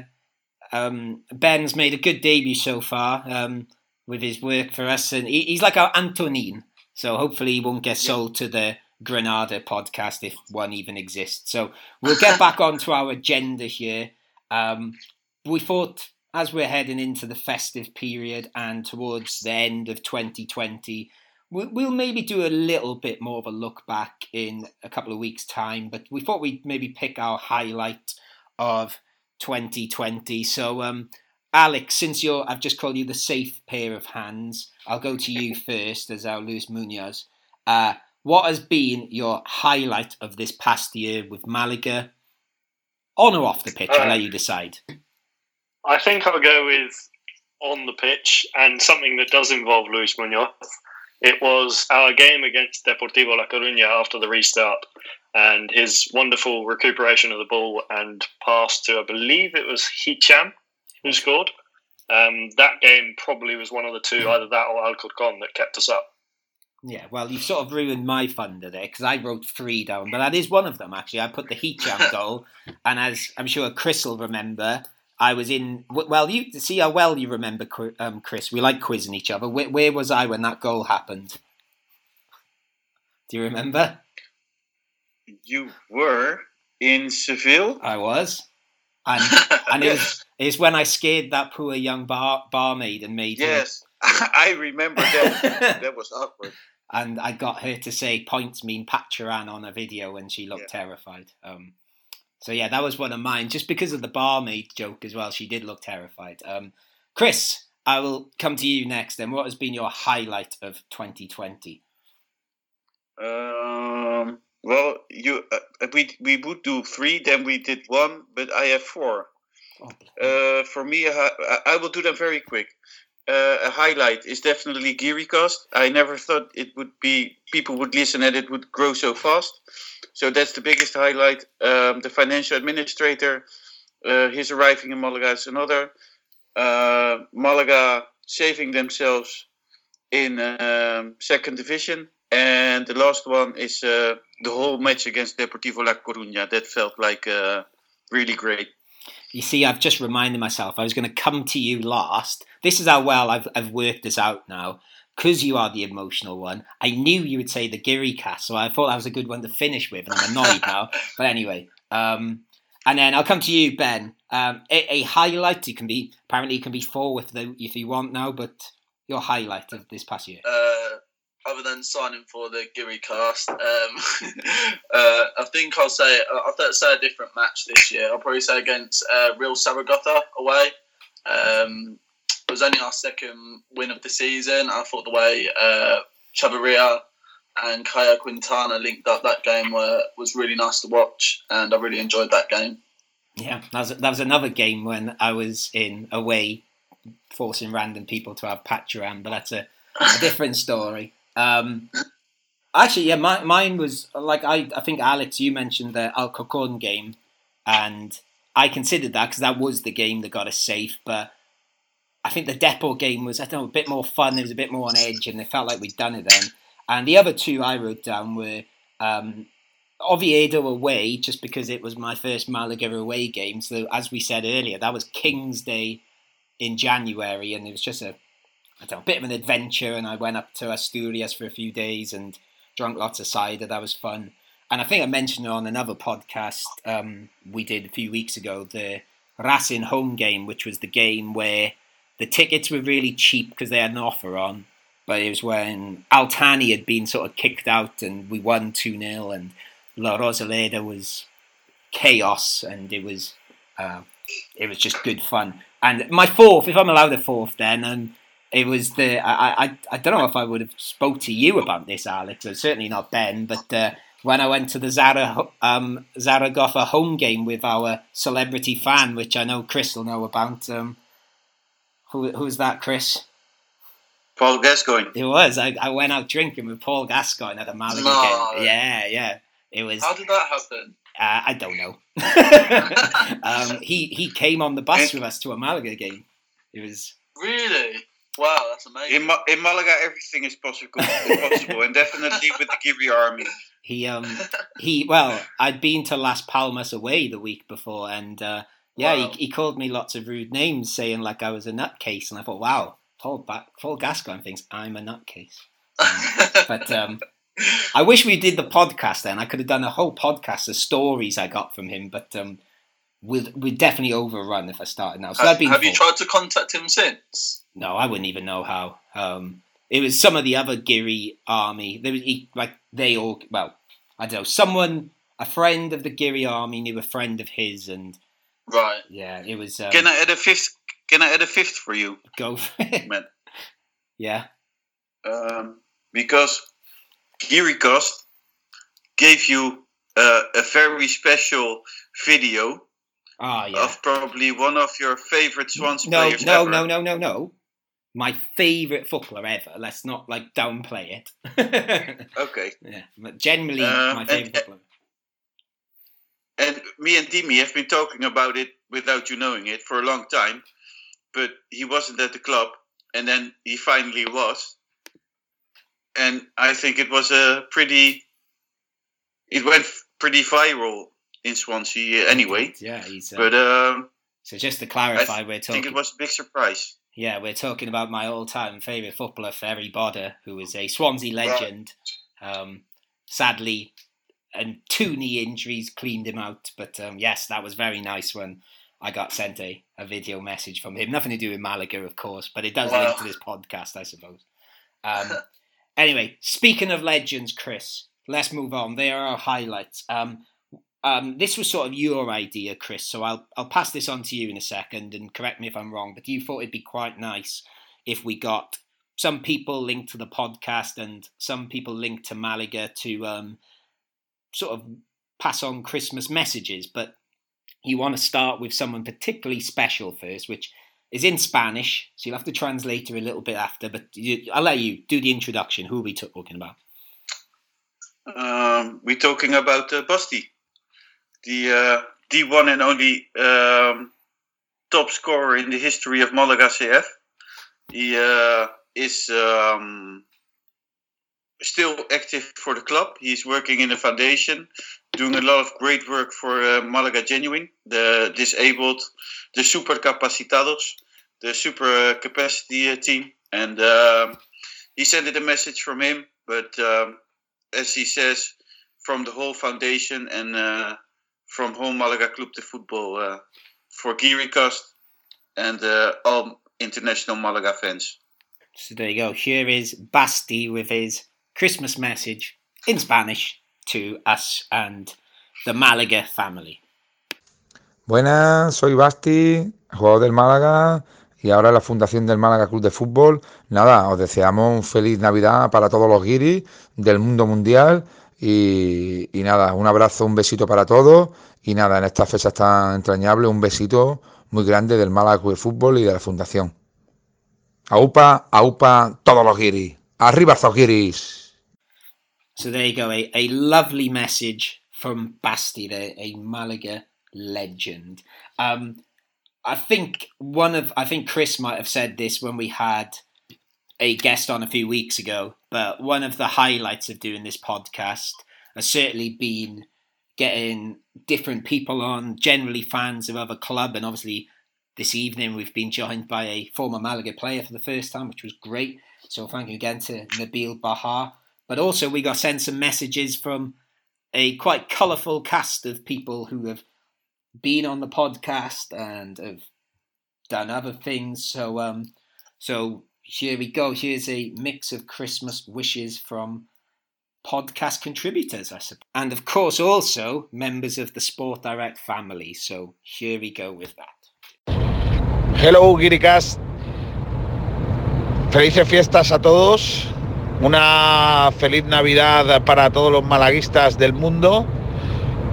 um, Ben's made a good debut so far um, with his work for us, and he, he's like our Antoñín. So hopefully he won't get sold to the Granada podcast if one even exists. So we'll get back onto our agenda here. Um, we thought as we're heading into the festive period and towards the end of 2020, we'll, we'll maybe do a little bit more of a look back in a couple of weeks' time, but we thought we'd maybe pick our highlight of 2020. So, um, Alex, since you're, I've just called you the safe pair of hands, I'll go to you first as our Luis Munoz. Uh, what has been your highlight of this past year with Malaga? On or off the pitch? I'll Uh, let you decide. I think I'll go with on the pitch and something that does involve Luis Munoz. It was our game against Deportivo La Coruña after the restart and his wonderful recuperation of the ball and pass to, I believe it was Hicham who scored. Um, that game probably was one of the two, either that or Alcorcon, that kept us up. Yeah, well, you've sort of ruined my thunder there because I wrote three down, but that is one of them actually. I put the Hicham goal, and as I'm sure Chris will remember, I was in. Well, you see how well you remember, um, Chris. We like quizzing each other. Where, where was I when that goal happened? Do you remember? You were in Seville. I was, and and it was it was when I scared that poor young bar barmaid and made her Yes, I remember that. that was awkward. and I got her to say points mean Patcharan on a video and she looked terrified. Um, so yeah, that was one of mine. Just because of the barmaid joke as well, she did look terrified. Um, Chris, I will come to you next. Then, what has been your highlight of 2020? Um, well, you uh, we we would do three, then we did one, but I have four. Uh, for me, I I will do them very quick. Uh, a highlight is definitely GearyCast. I never thought it would be people would listen and it would grow so fast. So that's the biggest highlight. Um, the financial administrator, uh, his arriving in Malaga is another. Uh, Malaga saving themselves in um, second division. And the last one is uh, the whole match against Deportivo La Coruña. That felt like uh, really great. You see, I've just reminded myself I was going to come to you last. This is how well I've, I've worked this out now. Because you are the emotional one, I knew you would say the Giri cast, so I thought that was a good one to finish with, and I'm annoyed now. But anyway, um, and then I'll come to you, Ben. Um, a, a highlight, you can be, apparently you can be four if, the, if you want now, but your highlight of this past year. uh, other than signing for the Giri cast, um, uh, I think I'll say I'll say a different match this year. I'll probably say against uh, Real Saragossa away. Um, it was only our second win of the season. I thought the way uh, Chavarria and Caye Quintana linked up that game were, was really nice to watch, and I really enjoyed that game. Yeah, that was, that was another game when I was in away, forcing random people to have Patcharan, but that's a, a different story. Um, actually, yeah, my, mine was like I, I think Alex, you mentioned the Alcorcon game, and I considered that because that was the game that got us safe. But I think the Depot game was I don't know a bit more fun. It was a bit more on edge, and it felt like we'd done it then. And the other two I wrote down were um, Oviedo away, just because it was my first Malaga away game. So as we said earlier, that was King's Day in January, and it was just a I don't know, a bit of an adventure. And I went up to Asturias for a few days and drank lots of cider. That was fun. And I think I mentioned on another podcast um, we did a few weeks ago, the Racing home game, which was the game where the tickets were really cheap because they had an offer on. But it was when Al-Thani had been sort of kicked out and we won 2 0 and La Rosaleda was chaos and it was uh, it was just good fun. And my fourth, if I'm allowed a fourth, then um, it was the I, I I don't know if I would have spoke to you about this, Alex, or certainly not Ben, but uh, when I went to the Zara, um, Zaragoza home game with our celebrity fan, which I know Chris will know about. Um, who who's that, Chris? Paul Gascoigne. It was. I, I went out drinking with Paul Gascoigne at a Malaga No. game. Yeah, yeah. It was. How did that happen? Uh, I don't know. um, he he came on the bus with us to a Malaga game. It was Really? Wow, that's amazing. In, Ma- in Malaga, everything is possible, possible, and definitely with the Giri army. he um he well I'd been to Las Palmas away the week before and uh, yeah Wow. he, he called me lots of rude names saying like I was a nutcase and I thought wow Paul ba- Paul Gascoigne thinks I'm a nutcase but um I wish we did the podcast then I could have done a whole podcast of stories I got from him but um we'd, we'd definitely overrun if I started now so have have you tried to contact him since? no I wouldn't even know how um it was some of the other Geary army. There was he, like they all well, I don't know. Someone, a friend of the Geary army knew a friend of his, and Right. yeah, it was. Um, Can I add a fifth? Can I add a fifth for you, go for it? man? Yeah. Um, because Geary Cost gave you uh, a very special video Oh yeah. of probably one of your favorite Swans No, players no, ever. no, no, no, no. My favourite footballer ever. Let's not like downplay it. Okay. yeah, but generally Um, my and- favourite footballer. And me and Dimi have been talking about it without you knowing it for a long time, but he wasn't at the club, and then he finally was. And I think it was a pretty. It went pretty viral in Swansea anyway. Yeah, he's. Uh, But um, so just to clarify, we're talking. I think it was a big surprise. Yeah, we're talking about my all-time favourite footballer, Ferrie Bodde, who is a Swansea legend. Um, sadly, and two knee injuries cleaned him out. But um, yes, that was very nice when I got sent a, a video message from him. Nothing to do with Malaga, of course, but it does link to this podcast, I suppose. Um, anyway, speaking of legends, Chris, let's move on. There are our highlights. Um, um, this was sort of your idea, Chris. So I'll I'll pass this on to you in a second, and correct me if I'm wrong. But you thought it'd be quite nice if we got some people linked to the podcast and some people linked to Malaga to um, sort of pass on Christmas messages. But you want to start with someone particularly special first, which is in Spanish. So you'll have to translate her a little bit after. But you, I'll let you do the introduction. Who are we talking about? Um, we're talking about uh, the uh, the one and only um, top scorer in the history of Malaga CF. He uh, is um, still active for the club. He's working in the foundation, doing a lot of great work for uh, Malaga Genuine, the disabled, the super capacitados, the super uh, capacity uh, team. And um he sent it a message from him, but um, as he says, from the whole foundation and uh, from whole Malaga Club de Football uh, for Geary Cost and uh, all international Malaga fans. So there you go. Here is Basti with his Christmas message in Spanish to us and the Malaga family. Buenas, soy Basti, jugador del Málaga y ahora la Fundación del Málaga Club de Fútbol. Nada, os deseamos un feliz Navidad para todos los guiris del mundo mundial y, nada, un abrazo, un besito para todos y nada, en estas fechas tan entrañables, un besito muy grande del Málaga de Fútbol y de la Fundación. Aupa, aupa, todos los guiris. Arriba, los guiris. So there you go. A, a lovely message from Basti, there, a Malaga legend. Um, I think one of I think Chris might have said this when we had a guest on a few weeks ago, but one of the highlights of doing this podcast has certainly been getting different people on, generally fans of other club, and obviously this evening we've been joined by a former Malaga player for the first time, which was great. So thank you again to Nabil Baha. But also we got sent some messages from a quite colourful cast of people who have been on the podcast and have done other things. So um so here we go. Here's a mix of Christmas wishes from podcast contributors, I suppose. And of course also members of the Sport Direct family. So here we go with that. Hello, Giricast. Felices fiestas a todos. Una feliz Navidad para todos los malaguistas del mundo.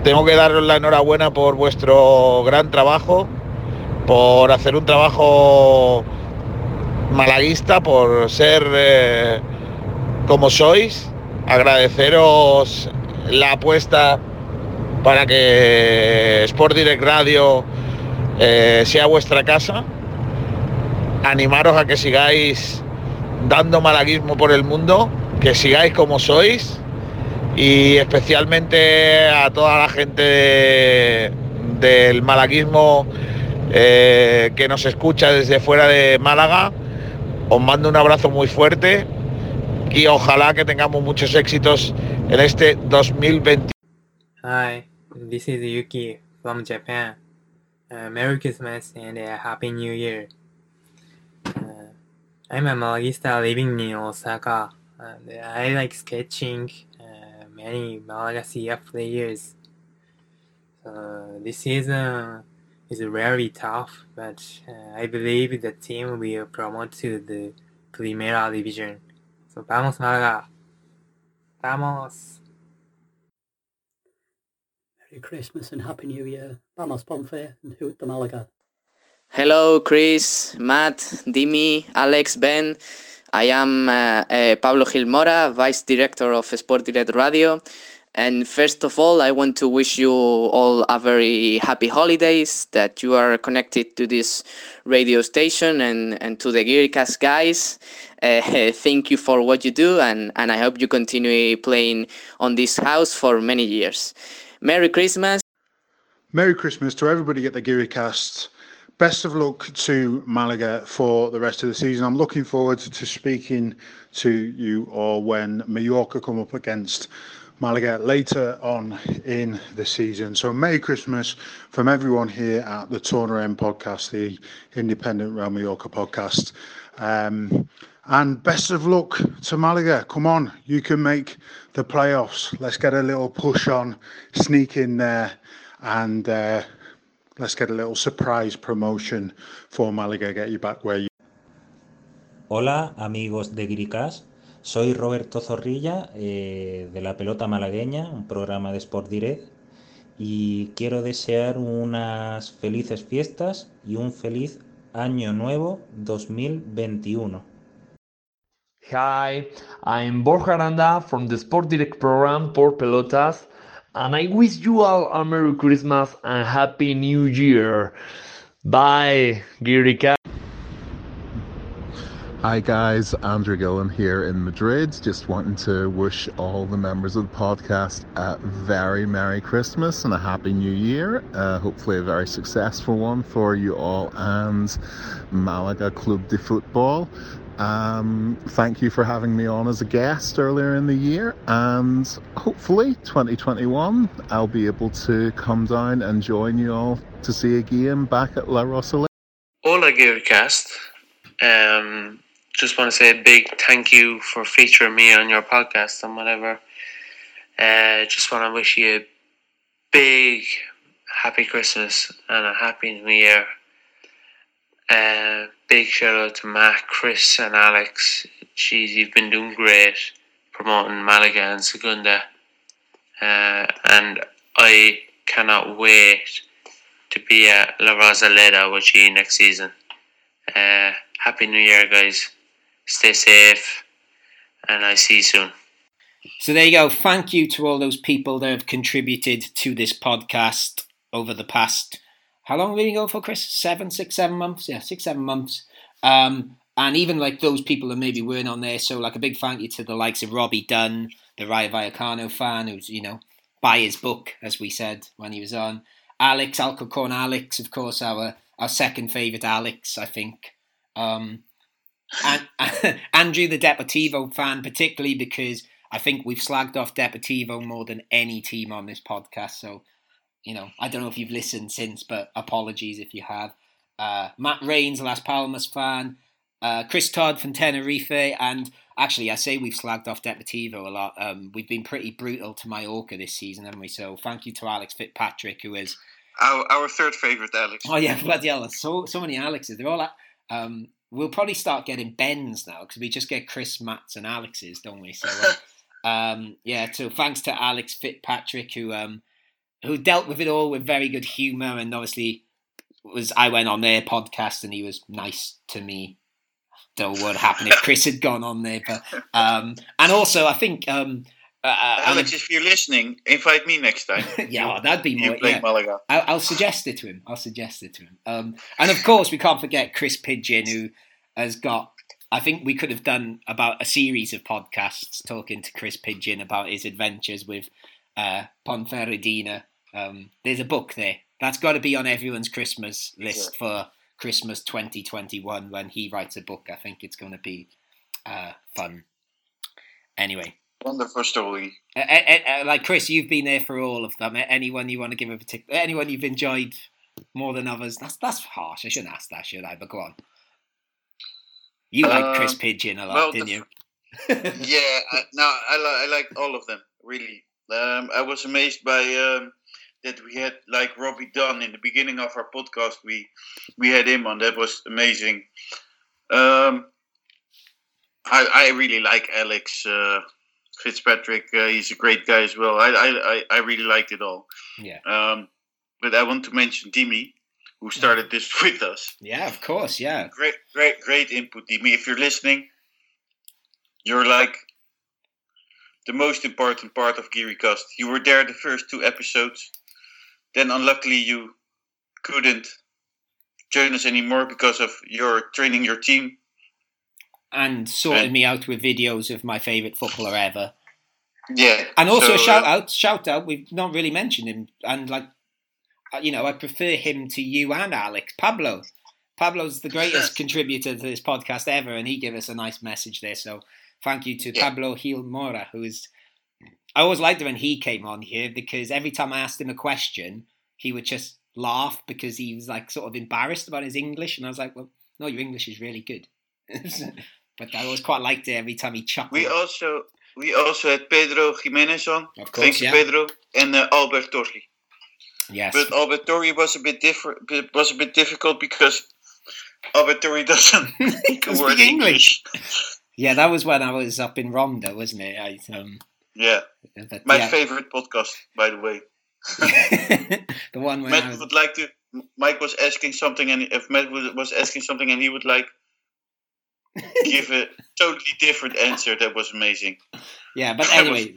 Tengo que daros la enhorabuena por vuestro gran trabajo, por hacer un trabajo malaguista, por ser eh, como sois. Agradeceros la apuesta para que Sport Direct Radio eh, sea vuestra casa. Animaros a que sigáis dando malaguismo por el mundo, que sigáis como sois y especialmente a toda la gente de- del malaguismo eh, que nos escucha desde fuera de Málaga. Os mando un abrazo muy fuerte y ojalá que tengamos muchos éxitos en este 2020. Hi, this is Yuki from Japan. Uh, Merry Christmas and a Happy New Year. Uh, I'm a Malaguista living in Osaka, I like sketching uh, many Malaga CF players. So this season is very tough, but uh, I believe the team will promote to the Primera Division. So vamos Malaga! Vamos! Merry Christmas and Happy New Year. Vamos Ponfe and who at the Malaga. Hello, Chris, Matt, Dimi, Alex, Ben. I am uh, uh, Pablo Gilmora, Vice Director of Sport Direct Radio. And first of all, I want to wish you all a very happy holidays, that you are connected to this radio station and, and to the Gearcast guys. Uh, thank you for what you do, and, and I hope you continue playing on this house for many years. Merry Christmas. Merry Christmas to everybody at the Gearycast. Best of luck to Malaga for the rest of the season. I'm looking forward to speaking to you all when Mallorca come up against Malaga later on in the season. So Merry Christmas from everyone here at the Turner M podcast, the independent Real Mallorca podcast. Um, and best of luck to Malaga. Come on, you can make the playoffs. Let's get a little push on, sneak in there, and uh, let's get a little surprise promotion for Malaga. Get you back where you. Hola amigos de Gricas, soy Roberto Zorrilla eh, de la Pelota Malagueña, un programa de Sport Direct y quiero desear unas felices fiestas y un feliz año nuevo 2021. Hi, I'm Borja Aranda from the Sport Direct program Por Pelotas, and I wish you all a Merry Christmas and Happy New Year. Bye, Girica. Hi guys, Andrew Gillen here in Madrid. Just wanting to wish all the members of the podcast a very Merry Christmas and a Happy New Year. Uh, hopefully, a very successful one for you all and Malaga Club de Football. Um, thank you for having me on as a guest earlier in the year, and hopefully 2021 I'll be able to come down and join you all to see a game back at La Rosaleda. Hola, Gearcast. Um, just want to say a big thank you for featuring me on your podcast and whatever. Uh, just want to wish you a big happy Christmas and a happy New Year. Uh, big shout out to Matt, Chris, and Alex. Jeez, you've been doing great promoting Malaga and Segunda. Uh, and I cannot wait to be at La Rosaleda with you next season. Uh, happy New Year, guys. Stay safe, and I see you soon. So there you go. Thank you to all those people that have contributed to this podcast over the past. How long have we been going for, Chris? Seven, six, seven months? Yeah, six, seven months. Um, and even like those people that maybe weren't on there. So like a big thank you to the likes of Robbie Dunn, the Rayo Vallecano fan, who's you know buy his book as we said when he was on. Alex Alcorcon, Alex, of course, our our second favourite Alex, I think. Um, and Andrew, the Deportivo fan, particularly because I think we've slagged off Deportivo more than any team on this podcast. So, you know, I don't know if you've listened since, but apologies if you have. Uh, Matt Rains, Las Palmas fan, uh, Chris Todd from Tenerife, and actually, I say we've slagged off Deportivo a lot. Um, we've been pretty brutal to Mallorca this season, haven't we? So, thank you to Alex Fitzpatrick, who is Our, our third favourite, Alex. Oh yeah, bloody hell! So so many Alexes. They're all. Um, we'll probably start getting Bens now because we just get Chris, Matts, and Alexes, don't we? So uh, um, yeah. So thanks to Alex Fitzpatrick who um, who dealt with it all with very good humour and obviously was. I went on their podcast and he was nice to me. Don't know what happened if Chris had gone on there, but um, and also I think um, uh, uh, Alex, if you're listening, invite me next time. yeah, well, that'd be You more. play Yeah. Malaga. I'll, I'll suggest it to him. I'll suggest it to him. Um, and of course, we can't forget Chris Pidgeon, who has got. I think we could have done about a series of podcasts talking to Chris Pidgeon about his adventures with uh, Ponferradina. Um, there's a book there that's got to be on everyone's Christmas list for Christmas 2021 when he writes a book. I think it's going to be uh, fun. Anyway, Wonderful story. uh, uh, uh, like Chris, you've been there for all of them. Anyone you want to give a particular, anyone you've enjoyed more than others? That's that's harsh. I shouldn't ask that, should I? But go on. You like Chris Um, Pidgeon a lot, well, didn't you? yeah, I, no, I, li- I like all of them really. Um, I was amazed by um, that we had like Robbie Dunn in the beginning of our podcast. We we had him on. That was amazing. Um, I I really like Alex uh, Fitzpatrick. Uh, he's a great guy as well. I I I, I really liked it all. Yeah. Um, but I want to mention Dimi, who started this with us. Yeah, of course. Yeah. Great, great, great input, Dimi. If you're listening, you're like the most important part of GearyCast. You were there the first two episodes. Then, unluckily, you couldn't join us anymore because of your training your team. And sorted And- me out with videos of my favourite footballer ever. Yeah. And also so, a shout uh, out, shout out. We've not really mentioned him, and like, uh, you know, I prefer him to you and Alex Pablo. Pablo's the greatest contributor to this podcast ever, and he gave us a nice message there. So thank you to Pablo Gil Mora, who is. I always liked when he came on here because every time I asked him a question, he would just laugh because he was like sort of embarrassed about his English, and I was like, "Well, no, your English is really good." but I always quite liked it every time he chucked. We also we also had Pedro Jimenez on. Of course, Thank you, yeah. Pedro, and uh, Albert Torri. yes, But Albert Torri was a bit different. Was a bit difficult because Albert Torri doesn't speak a word English. English. Yeah, that was when I was up in Ronda, wasn't it? I, um, Yeah, but, my yeah, favorite podcast, by the way. the one where Matt I was, would like to. Mike was asking something, and if Matt was asking something, and he would like give a totally different answer, that was amazing. yeah, but That was- anyway,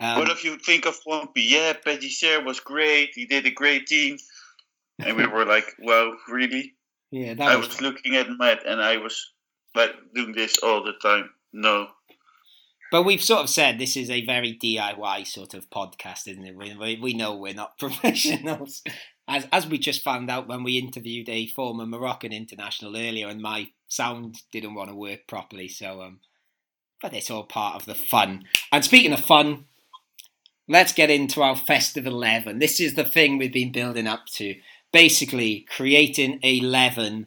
um, what if you think of Pompey? Yeah, Pellicer was great. He did a great team, and we were like, "Wow, really?" yeah, that I was, was looking at Matt, and I was like doing this all the time. No, But we've sort of said this is a very DIY sort of podcast, isn't it? We, we, we know we're not professionals. As, as we just found out when we interviewed a former Moroccan international earlier, and my sound didn't want to work properly. So, um, but it's all part of the fun. And speaking of fun, let's get into our festive 11. This is the thing we've been building up to. Basically, creating a 11,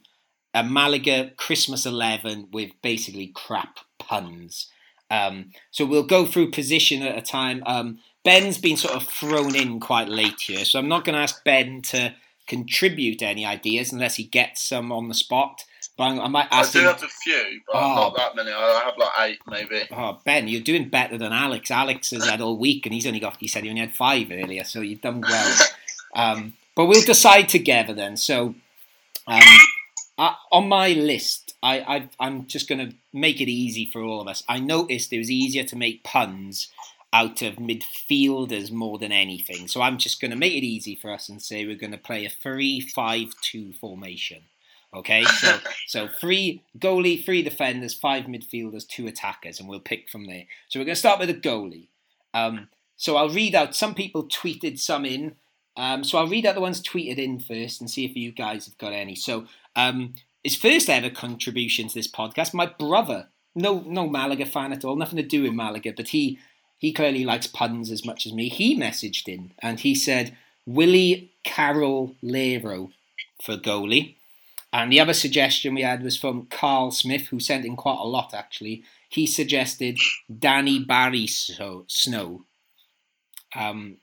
a Malaga Christmas 11 with basically crap puns. Um, so we'll go through position at a time. Um, Ben's been sort of thrown in quite late here, so I'm not going to ask Ben to contribute any ideas unless he gets some on the spot. But I'm, I might I do him. have a few, but Oh. not that many. I have like eight, maybe. Oh, Ben, you're doing better than Alex. Alex has had all week, and he's only got. He said he only had five earlier, so you've done well. Um, but we'll decide together then. So, um, uh, on my list, I, I I'm just going to make it easy for all of us. I noticed it was easier to make puns out of midfielders more than anything. So I'm just going to make it easy for us and say we're going to play a three-five-two formation. Okay, so so three goalie, three defenders, five midfielders, two attackers, and we'll pick from there. So we're going to start with a goalie. Um, so I'll read out. Some people tweeted some in. Um, so I'll read out the ones tweeted in first and see if you guys have got any. So um, his first ever contribution to this podcast, my brother, no no Malaga fan at all, nothing to do with Malaga, but he he clearly likes puns as much as me. He messaged in and he said Willie Carroll Lero for goalie. And the other suggestion we had was from Carl Smith, who sent in quite a lot actually. He suggested Danny Barry so, Snow. Um,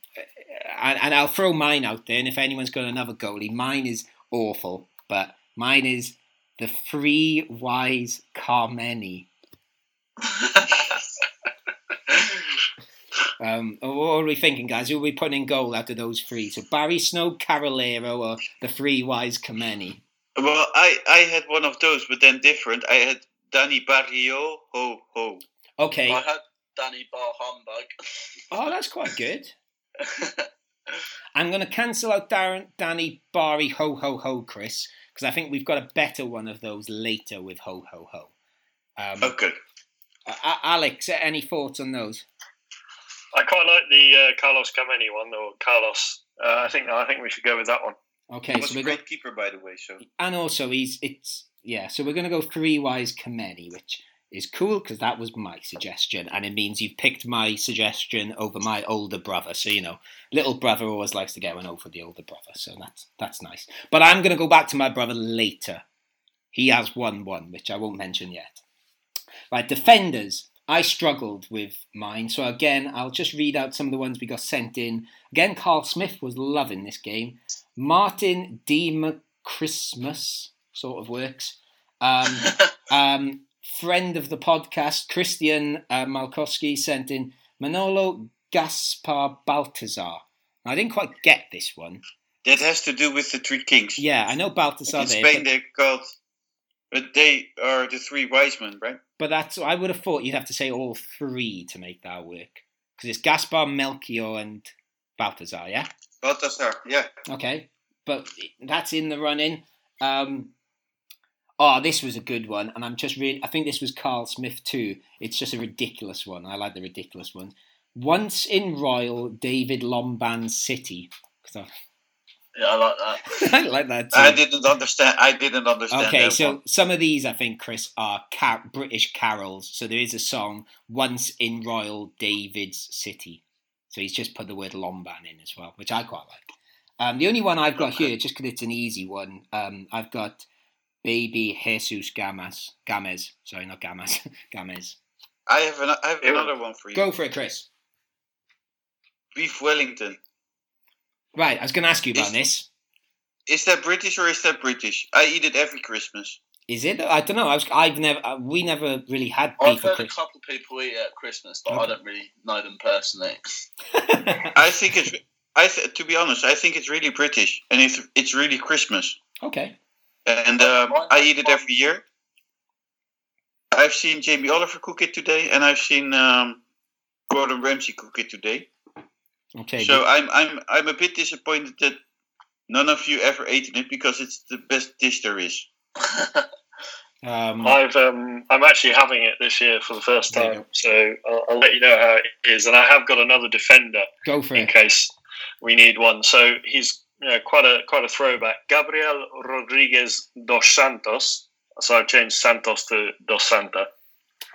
and, and I'll throw mine out there, and if anyone's got another goalie, mine is awful, but mine is the Free Wise Kameni. Um, what are we thinking, guys? Who are we putting in goal out of those three? So Barry Snow, Carolero, or the Free Wise Kameni? Well, I I had one of those, but then different. I had Danny Barrio, ho ho. Okay. I had Danny Bar Humbug. Oh, that's quite good. I'm going to cancel out Darren, Danny, Barry, Ho Ho Ho, Chris, because I think we've got a better one of those later with Ho Ho Ho. Um, Okay. uh, Alex, any thoughts on those? I quite like the uh, Carlos Kameni one, or Carlos. Uh, I think I think we should go with that one. Okay, He was so a we're going, great keeper, by the way. So and also he's it's yeah. So we're going to go three wise Kameni, which is cool because that was my suggestion, and it means you've picked my suggestion over my older brother. So you know, little brother always likes to get one over the older brother, so that's that's nice. But I'm going to go back to my brother later. He has won one, which I won't mention yet. Right, defenders. I struggled with mine, so again, I'll just read out some of the ones we got sent in. Again, Carl Smith was loving this game. Martin D. Christmas sort of works. Um, um, friend of the podcast, Christian uh, Malkowski, sent in Manolo Gaspar Baltazar. I didn't quite get this one. That has to do with the three kings. Yeah, I know Baltazar In Spain, they're called, but they are the three wise men, right? But that's I would have thought you'd have to say all three to make that work because it's Gaspar, Melchior, and Balthazar. Yeah. Balthazar, yeah. Okay, but that's in the running. Um, oh, this was a good one, and I'm just really. I think this was Carl Smith too. It's just a ridiculous one. I like the ridiculous ones. Once in Royal David Lomban City. 'Cause I- Yeah, I like that. I like that too. I didn't understand. I didn't understand. Okay, so one. some of these I think, Chris, are car- British carols. So there is a song "Once in Royal David's City." So he's just put the word Lomban in as well, which I quite like. Um, the only one I've got here, just because it's an easy one, um, I've got Baby Jesus Gamas. Gamez. Sorry, not Gamas. Gamez. I have an, I have another one for you. Go for it, Chris. Beef Wellington. Right, I was going to ask you about Is- this. Is that British or is that British? I eat it every Christmas. Is it? I don't know. I was, I've never. Uh, we never really had I've beef at heard a couple of people eat it at Christmas, but I don't really know them personally. I think it's. I th- to be honest, I think it's really British, and it's it's really Christmas. Okay. And um, I eat it every year. I've seen Jamie Oliver cook it today, and I've seen um, Gordon Ramsay cook it today. Okay. So I'm I'm I'm a bit disappointed that none of you ever ate it because it's the best dish there is. Um, I've um, I'm actually having it this year for the first time, so I'll, I'll let you know how it is. And I have got another defender Go for in it. case we need one. So he's you know, quite a quite a throwback. Gabriel Rodriguez dos Santos. So I've changed Santos to dos Santa.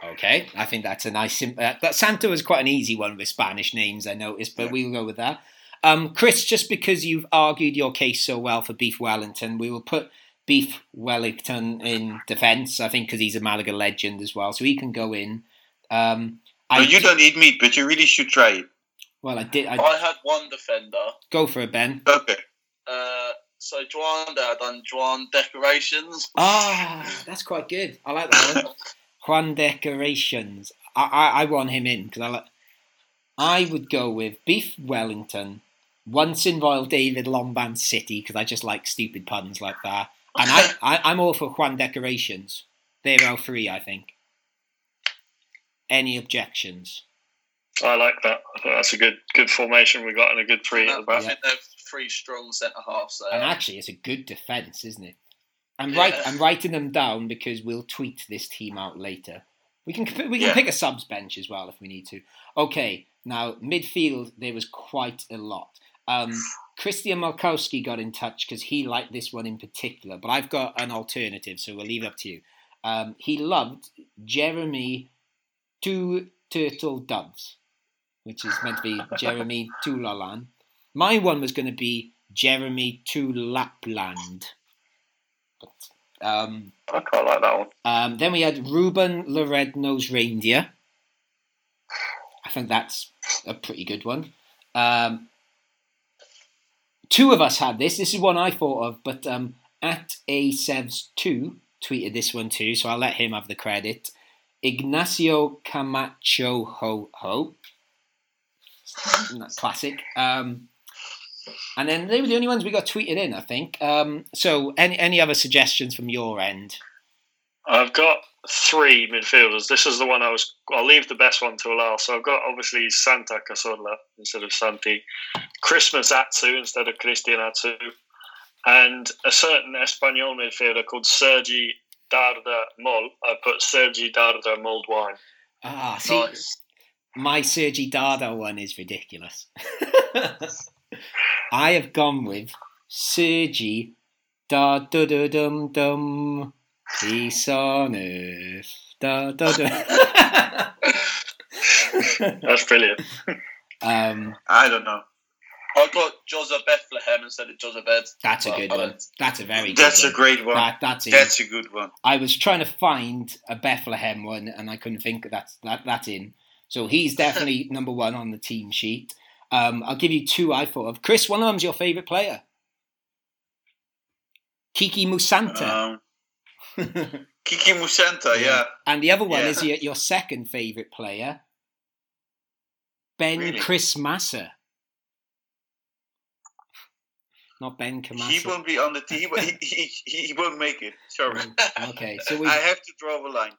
Okay, I think that's a nice. sim- Uh, that Santa was quite an easy one with Spanish names, I noticed, but we'll go with that. Um, Chris, just because you've argued your case so well for Beef Wellington, we will put Beef Wellington in defence. I think because he's a Malaga legend as well, so he can go in. Um, No, you don't eat meat, but you really should try it. Well, I did. I, I had one defender. go for it, Ben. Okay. Uh, so Juan, I done Juan decorations. Ah, that's quite good. I like that one. Juan Decorations. I, I, I want him in because I like. I would go with Beef Wellington, once in Royal David Lomban City because I just like stupid puns like that, and I, I I'm all for Juan Decorations. They're all three, I think. Any objections? I like that. I think that's a good good formation we got and a good three at the I think they're three strong centre halves there. And actually, it's a good defence, isn't it? I'm right. I'm writing them down because we'll tweet this team out later. We can we can Yeah. pick a subs bench as well if we need to. Okay, now midfield there was quite a lot. Um, Christian Malkowski got in touch because he liked this one in particular, but I've got an alternative, so we'll leave it up to you. Um, he loved Jeremy Two Turtle Doves, which is meant to be Jeremy Toulalan. My one was going to be Jeremy to Lapland. Um, I quite like that one. um, then we had Ruben the Red-Nosed Reindeer. I think that's a pretty good one. Um, two of us had this. This is one I thought of, but um, at A sevs2 tweeted this one too, so I'll let him have the credit. Ignacio Camacho Ho Ho. Classic. Um, and then they were the only ones we got tweeted in, I think. Um, so, any any other suggestions from your end? I've got three midfielders. This is the one I was. I'll leave the best one to last. So I've got obviously Santa Cazorla instead of Santi, Christmas Atsu instead of Christian Atsu, and a certain Espanol midfielder called Sergi Darder Mol. I put Sergi Darder mulled wine. Ah, see, my Sergi Darder one is ridiculous. I have gone with Sergi da da da dum dum peace on earth da da da. That's brilliant. um, I don't know. I got Joseph Bethlehem instead of Joseph Bed. That's a good one. That's a very good That's one. a great one. That, that's. That's a good one. I was trying to find a Bethlehem one and I couldn't think of that. that that's in. So he's definitely number one on the team sheet. Um, I'll give you two I thought of. Chris, one of them's your favourite player. Kiki Musanta. Um, Kiki Musanta, yeah. And the other one Yeah. is your, your second favourite player, Ben Really? Chris Massa. Not Ben He won't be on the team. He, he, he, he won't make it. Sorry. Okay, so we I have to draw a line.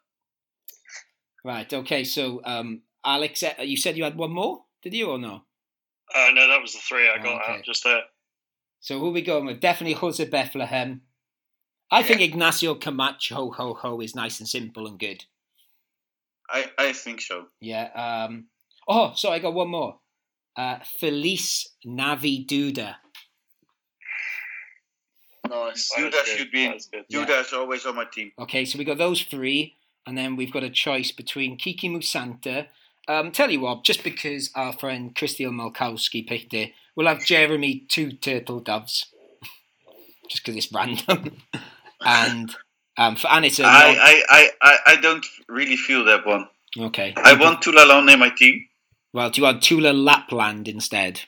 right. Okay, so um, Alex, uh, you said you had one more, did you or no? Uh, no, that was the three I got Okay. out just there. So who are we going with? Definitely Jose Bethlehem. I think Ignacio Camacho ho ho ho is nice and simple and good. I, I think so. Yeah. Um. Oh, sorry, I got one more. Uh, Felice Navi Duda. Nice. Duda should be in. Duda is always on my team. Okay, so we got those three, and then we've got a choice between Kiki Musanta. Um, tell you what, just because our friend Christian Malkowski picked it, we'll have Jeremy Two Turtle Doves, just because it's random, and um, for, and it's a I, I, I, don't really feel that one. okay. I want Toulalan in my team. Well, do you want Tula Lapland instead?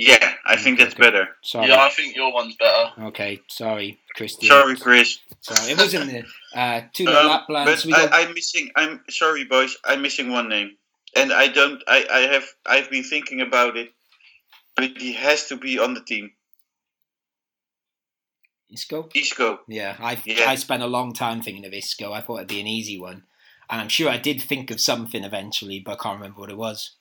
Yeah, I think that's better. Sorry. Yeah, I think your one's better. Okay, sorry, Christian. Sorry, Chris. Sorry, it wasn't the uh, Tula Um, Lapland. but so we got, I, I'm missing. I'm sorry, boys. I'm missing one name, and I don't. I, I have. I've been thinking about it, but he has to be on the team. Isco. Isco. Yeah, I Yeah. I spent a long time thinking of Isco. I thought it'd be an easy one, and I'm sure I did think of something eventually, but I can't remember what it was.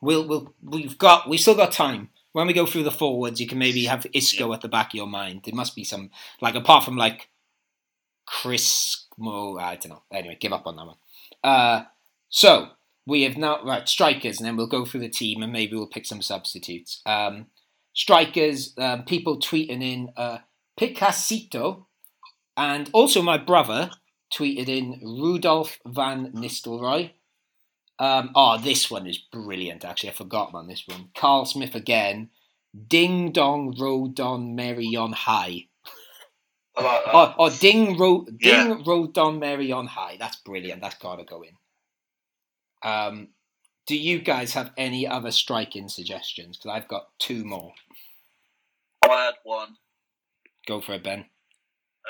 We'll we'll we've got we still got time. When we go through the forwards, you can maybe have Isco at the back of your mind. There must be some like apart from like Chris. Mo, I don't know. Anyway, give up on that one. Uh, so we have now right strikers, and then we'll go through the team, and maybe we'll pick some substitutes. Um, strikers, um, people tweeting in uh, Picasito, and also my brother tweeted in Rudolf Van Nistelrooy. Um, oh, this one is brilliant. Actually, I forgot about this one. Carl Smith again. Ding dong rode on Mary on high. Oh, oh ding ro- ding Yeah. rode on Mary on high. That's brilliant. That's got to go in. Um, do you guys have any other striking suggestions? Because I've got two more. I had one. Go for it, Ben.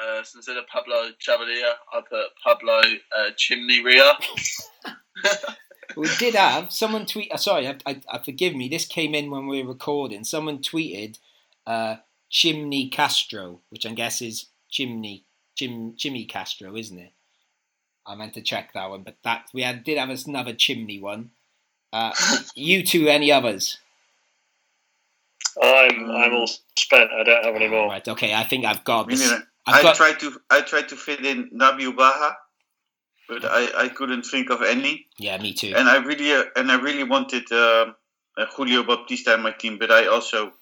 Uh, so instead of Pablo Chavarría, I put Pablo uh, Chimney Ria. We did have someone tweet. Uh, sorry, I, I, I forgive me. This came in when we were recording. Someone tweeted uh, Chimney Castro, which I guess is Chimney Jim Jimmy Castro, isn't it? I meant to check that one, but that we had did have another chimney one. Uh, you two, any others? I'm I'm all spent. I don't have any more. Right. Okay. I think I've got this. I've I got. tried to. I tried to fit in Nabil Baha, but I, I couldn't think of any. Yeah, me too. And I really uh, and I really wanted uh, uh, Julio Baptista in my team, but I also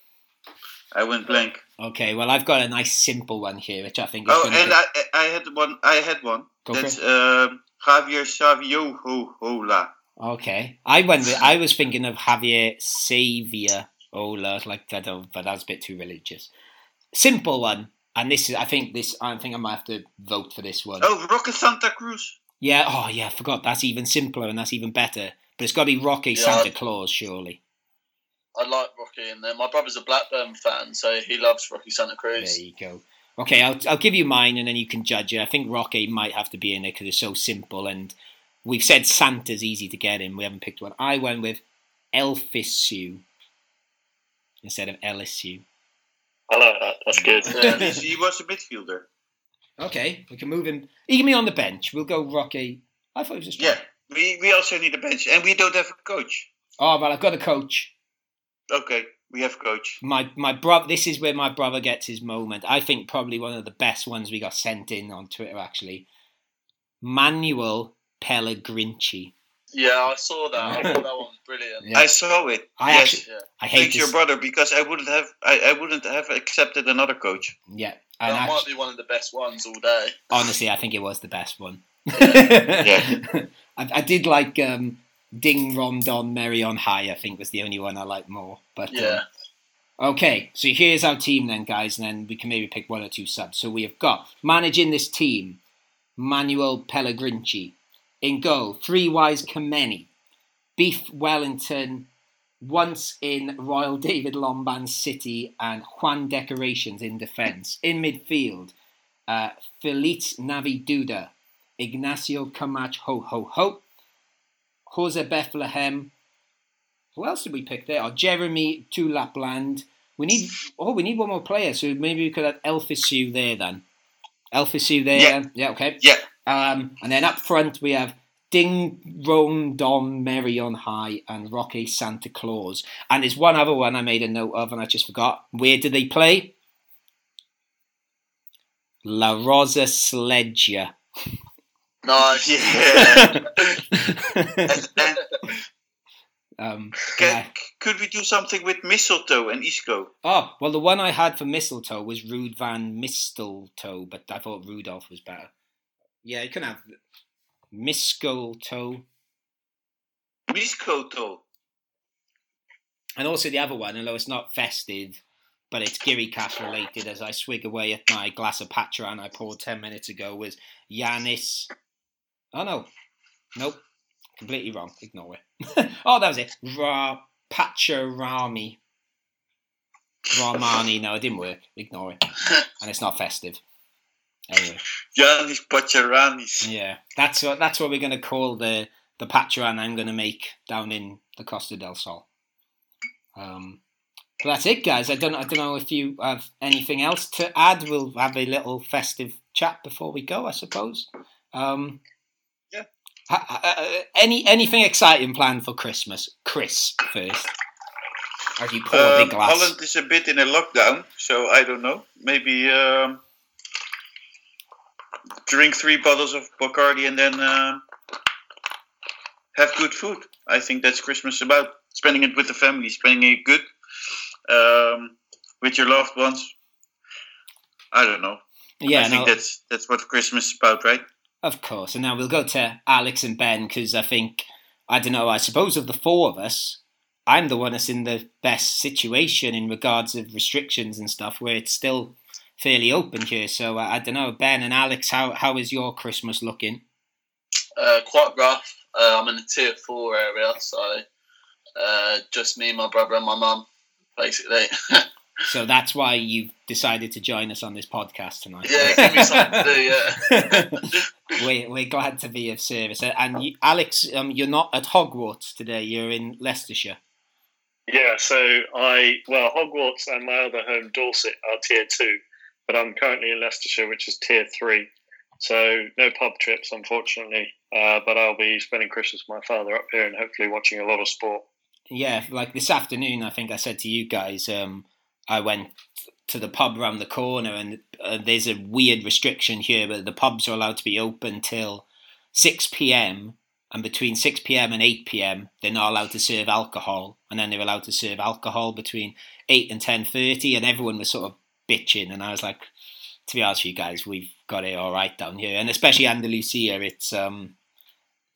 I went blank. Okay. Well, I've got a nice simple one here, which I think is Oh, and to. I I had one. I had one. Go That's um Javier Saviola. Okay. I went. With, I was thinking of Javier Xavier Ola, like that, don't, but that's a bit too religious. Simple one, and this is. I think this. I think I might have to vote for this one. Oh, Roque Santa Cruz. Yeah. Oh, yeah. I forgot. That's even simpler and that's even better. But it's got to be Rocky Yeah, Santa I- Claus, surely. I like Rocky in there. My brother's a Blackburn fan, so he loves Rocky Santa Cruz. There you go. Okay, I'll I'll give you mine, and then you can judge it. I think Rocky might have to be in it because it's so simple, and we've said Santa's easy to get in. We haven't picked one. I went with Elfisu instead of Eliseu. I like that. That's good. he was a midfielder. Okay, we can move him. He can be on the bench. We'll go Rocky. I thought he was a. Yeah, we, we also need a bench, and we don't have a coach. Oh, well, I've got a coach. Okay, we have a coach. My my brother. This is where my brother gets his moment. I think probably one of the best ones we got sent in on Twitter. Actually, Manuel Pellegrinci. Yeah, I saw that. I thought that one was brilliant. Yeah. I saw it. I yes. actually, I hate Thanks your brother because I wouldn't have I, I wouldn't have accepted another coach. Yeah, and That might actually, be one of the best ones all day. honestly, I think it was the best one. Yeah. I, I did like um, Ding Rom Don Merry on High. I think was the only one I liked more. But um, Yeah. Okay, so here's our team then, guys, and then we can maybe pick one or two subs. So we have got managing this team, Manuel Pellegrini. In goal, Three Wise Kameni, Beef Wellington, once in Royal David Lomban City, and Juan Decorations in defence. In midfield, uh, Feliz Navi Duda, Ignacio Camacho Ho Ho Ho, Jose Bethlehem, who else did we pick there? Oh, Jeremy Tulapland. We need oh, we need one more player, so maybe we could have Elfisu there then. Elfisu there. Yeah. yeah, okay. Yeah. Um, and then up front we have Ding Ron Don Mary on high and Rocky Santa Claus. And there's one other one I made a note of and I just forgot. Where do they play? La Rosa Sledger. Nice. Yeah. Um, Can, Could we do something with mistletoe and Isco? Oh, well, the one I had for mistletoe was Rude Van Mistletoe, but I thought Rudolph was better. Yeah, you can have Mistletoe. Mistletoe. And also the other one, although it's not festive, but it's Giri Cash related, as I swig away at my glass of Patron I poured 10 minutes ago, was Yanis. Oh, no. Nope. Completely wrong. Ignore it. oh, that was it. Ra Pacharami. Rahmani. No, it didn't work. Ignore it. And it's not festive. Anyway. Giannis Pacharanis. Yeah, that's what that's what we're going to call the the Patron I'm going to make down in the Costa del Sol. Um, but that's it, guys. I don't I don't know if you have anything else to add. We'll have a little festive chat before we go, I suppose. Um, yeah. Uh, any anything exciting planned for Christmas, Chris? First, as you pour Um. Holland is a bit in a lockdown, so I don't know. Maybe um, drink three bottles of Bacardi and then um have good food. I think that's Christmas about. Spending it with the family, spending it good um, with your loved ones. I don't know. Yeah, I think that's that's what Christmas is about, right? Of course. And now we'll go to Alex and Ben because I think, I don't know, I suppose of the four of us, I'm the one that's in the best situation in regards of restrictions and stuff where it's still fairly open here. So uh, I don't know, Ben and Alex, how, how is your Christmas looking? Uh, quite rough. Uh, I'm in the tier four area, so uh, just me, my brother, and my mum, basically. So that's why you've decided to join us on this podcast tonight. Yeah, give me something to do, yeah. we're, we're glad to be of service. And you, Alex, um, you're not at Hogwarts today, you're in Leicestershire. Yeah, so I well Hogwarts and my other home Dorset are tier two, but I'm currently in Leicestershire, which is tier three. So no pub trips, unfortunately. Uh, but I'll be spending Christmas with my father up here and hopefully watching a lot of sport. Yeah, like this afternoon, I think I said to you guys, um, I went to the pub around the corner, and uh, there's a weird restriction here, but the pubs are allowed to be open till six p.m. and between six p.m. and eight p.m. they're not allowed to serve alcohol, and then they're allowed to serve alcohol between eight and ten thirty, and everyone was sort of bitching, and I was like, to be honest with you guys, we've got it all right down here, and especially Andalusia, it's um,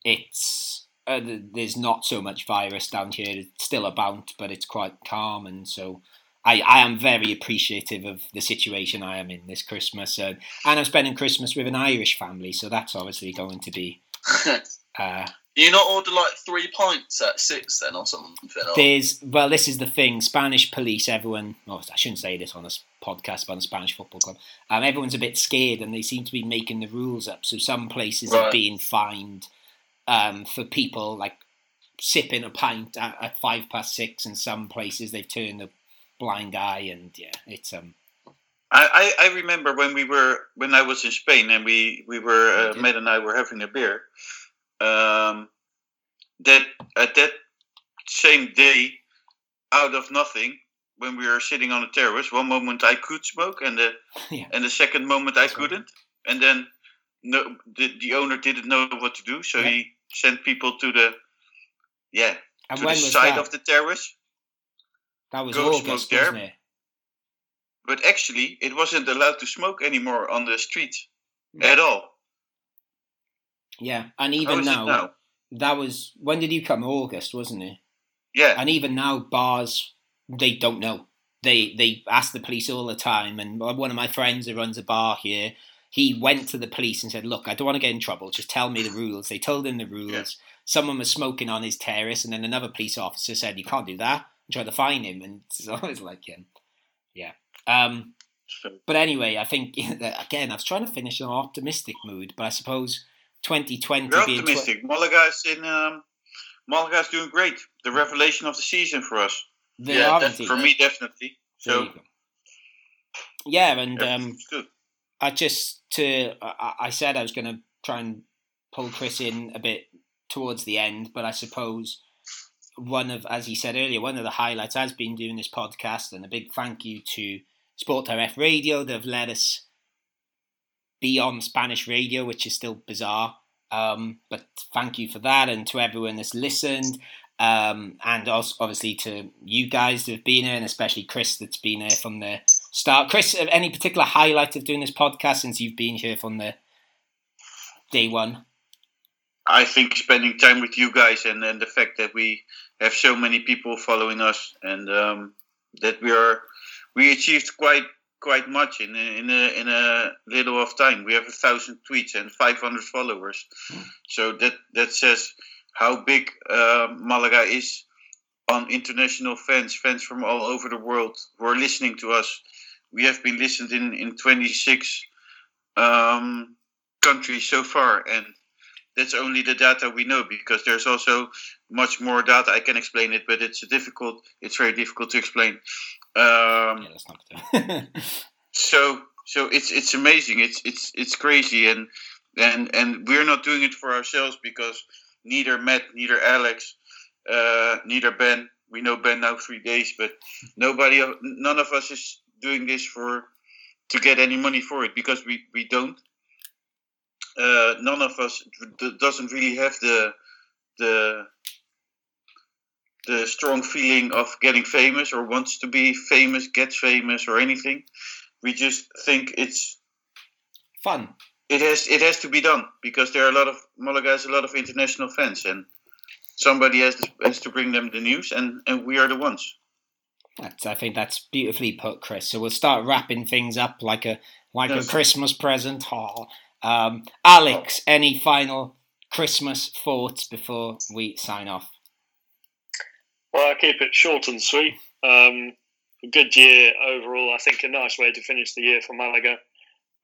it's uh, there's not so much virus down here. It's still about, but it's quite calm, and so I, I am very appreciative of the situation I am in this Christmas, uh, and I'm spending Christmas with an Irish family, so that's obviously going to be. Uh, you not order like three pints at six then or something? Or? there's well, this is the thing. Spanish police, everyone. Well, I shouldn't say this on a s- podcast about the Spanish football club. Um, everyone's a bit scared, and they seem to be making the rules up. So some places are being fined um, for people like sipping a pint at, at five past six, and some places they've turned a blind eye, and yeah, it's um. I, I, I remember when we were when I was in Spain and we we were uh, Matt and I were having a beer. Um, that at that same day, out of nothing, when we were sitting on the terrace, one moment I could smoke and the and the second moment I couldn't, and then no, the, the owner didn't know what to do, so he sent people to the yeah And to the side that? of the terrace. That was Go August, smoke there. wasn't it? But actually, it wasn't allowed to smoke anymore on the street at all. Yeah, and even now, now? that was when did you come? August, wasn't it? Yeah. And even now, bars they don't know. They they ask the police all the time. And one of my friends who runs a bar here, he went to the police and said, "Look, I don't want to get in trouble. Just tell me the rules." They told him the rules. Someone was smoking on his terrace, and then another police officer said, "You can't do that." And tried to fine him, and it's always like, him. yeah." Um, but anyway, I think again, I was trying to finish in an optimistic mood, but I suppose 2020 We're being tw- optimistic. Malaga's in. Um, Malaga's doing great. The revelation of the season for us. They yeah, def- for me definitely. So. Yeah, and Yeah, um. I just to I, I said I was going to try and pull Chris in a bit towards the end, but I suppose one of, as he said earlier, one of the highlights has been doing this podcast, and a big thank you to Sport Direct Radio that have let us be on Spanish radio, which is still bizarre. Um, but thank you for that, and to everyone that's listened, um, and also obviously to you guys that have been here, and especially Chris that's been here from the start. Chris, any particular highlight of doing this podcast since you've been here from the day one? I think spending time with you guys and, and the fact that we have so many people following us and um, that we are we achieved quite quite much in a, in a in a little of time. We have a thousand tweets and 500 followers, so that that says how big uh, Malaga is on international fans, fans from all over the world who are listening to us. We have been listened in in 26 um, countries so far, and that's only the data we know because there's also much more data. I can explain it, but it's a difficult. It's very difficult to explain. Um, so so it's it's amazing. It's it's it's crazy, and and and we're not doing it for ourselves because neither Matt, neither Alex, uh, neither Ben. We know Ben now three days, but nobody, none of us is doing this for to get any money for it because we we don't. Uh, none of us d- doesn't really have the the the strong feeling of getting famous or wants to be famous, gets famous or anything. We just think it's fun. It has it has to be done because there are a lot of Malaga has a lot of international fans and somebody has to, has to bring them the news and, and we are the ones. That's, I think that's beautifully put, Chris. So we'll start wrapping things up like a like Yes. a Christmas present. Oh. Um, Alex, any final Christmas thoughts before we sign off? Well, I'll keep it short and sweet. Um, a good year overall. I think a nice way to finish the year for Malaga.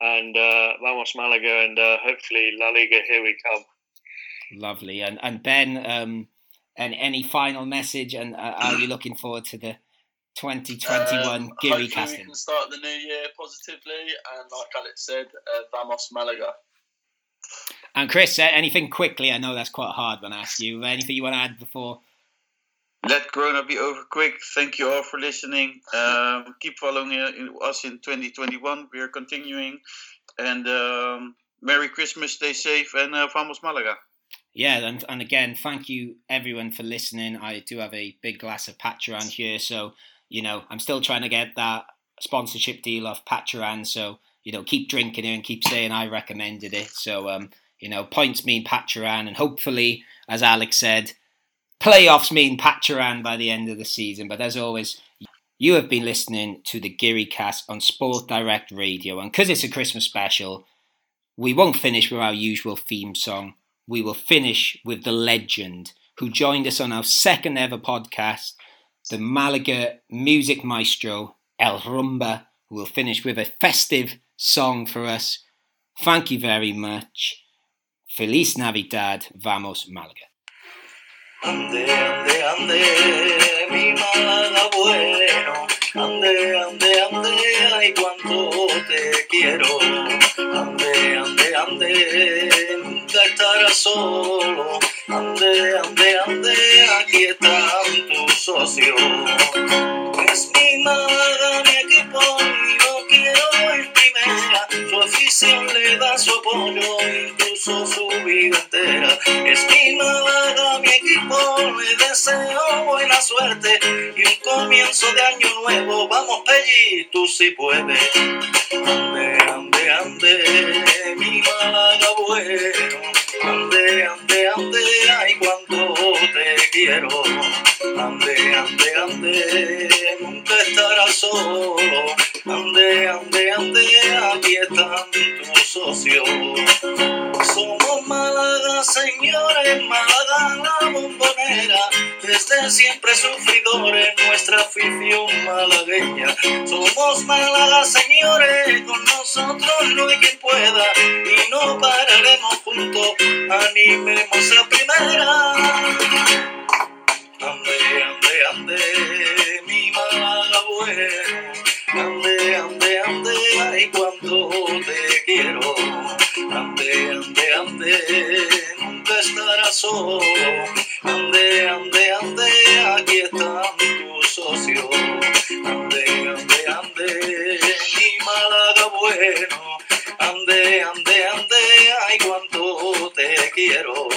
And uh, vamos Malaga, and uh, hopefully La Liga, here we come. Lovely. And and Ben, um, and any final message? And uh, are you looking forward to the 2021 Um, Geary hopefully casting? we can start the new year positively, and like Alex said, uh, vamos Malaga. And Chris, uh, anything quickly? I know that's quite hard when I ask you. Anything you want to add before? Let Corona be over quick. Thank you all for listening. Um, keep following uh, us in 2021. We are continuing. And um, Merry Christmas, stay safe, and uh, vamos Malaga. Yeah, and, and again, thank you everyone for listening. I do have a big glass of Patron here, so you know I'm still trying to get that sponsorship deal off Patron. So you know, keep drinking it and keep saying I recommended it. So um, you know, points mean Patron, and hopefully, as Alex said, playoffs mean Patron by the end of the season. But as always, you have been listening to the Geary Cast on Sport Direct Radio, and because it's a Christmas special, we won't finish with our usual theme song. We will finish with the legend who joined us on our second ever podcast, the Malaga music maestro El Rumba, who will finish with a festive song for us. Thank you very much. Feliz Navidad. Vamos, Malaga. Ande, ande, ande, mi Málaga bueno. Ande, ande, ande, ay cuánto te quiero. Ande, ande, ande, nunca estarás solo. Ande, ande, ande, aquí están tus socios. Es mi Málaga, mi equipo, Su afición le da su apoyo, incluso su vida entera. Es mi Málaga, mi equipo, le deseo buena suerte y un comienzo de año nuevo. Vamos, Pelli, tú sí puedes. Ande, ande, ande, mi Málaga bueno. Ande, ande, ay, quiero. Ande, ande, ande, nunca estarás solo. Ande, ande, ande, aquí están tus socios. Somos Málaga, señores, Málaga la bombonera. Desde siempre sufridores, nuestra afición malagueña. Somos Málaga, señores, con nosotros no hay quien pueda. Y no pararemos juntos, animemos a primera. Ande, ande, ande, mi Málaga bueno. Ande, ande, ande, ay, cuánto te quiero. Ande, ande, ande, nunca estarás solo. Ande, ande, ande, aquí están tus socios. Ande, ande, ande, mi Málaga bueno. Ande, ande, ande, ay cuánto te quiero.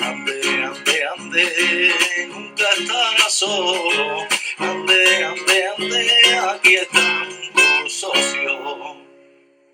Ande, ande, ande, nunca estarás solo. Ande, ande, ande, aquí están tus socios.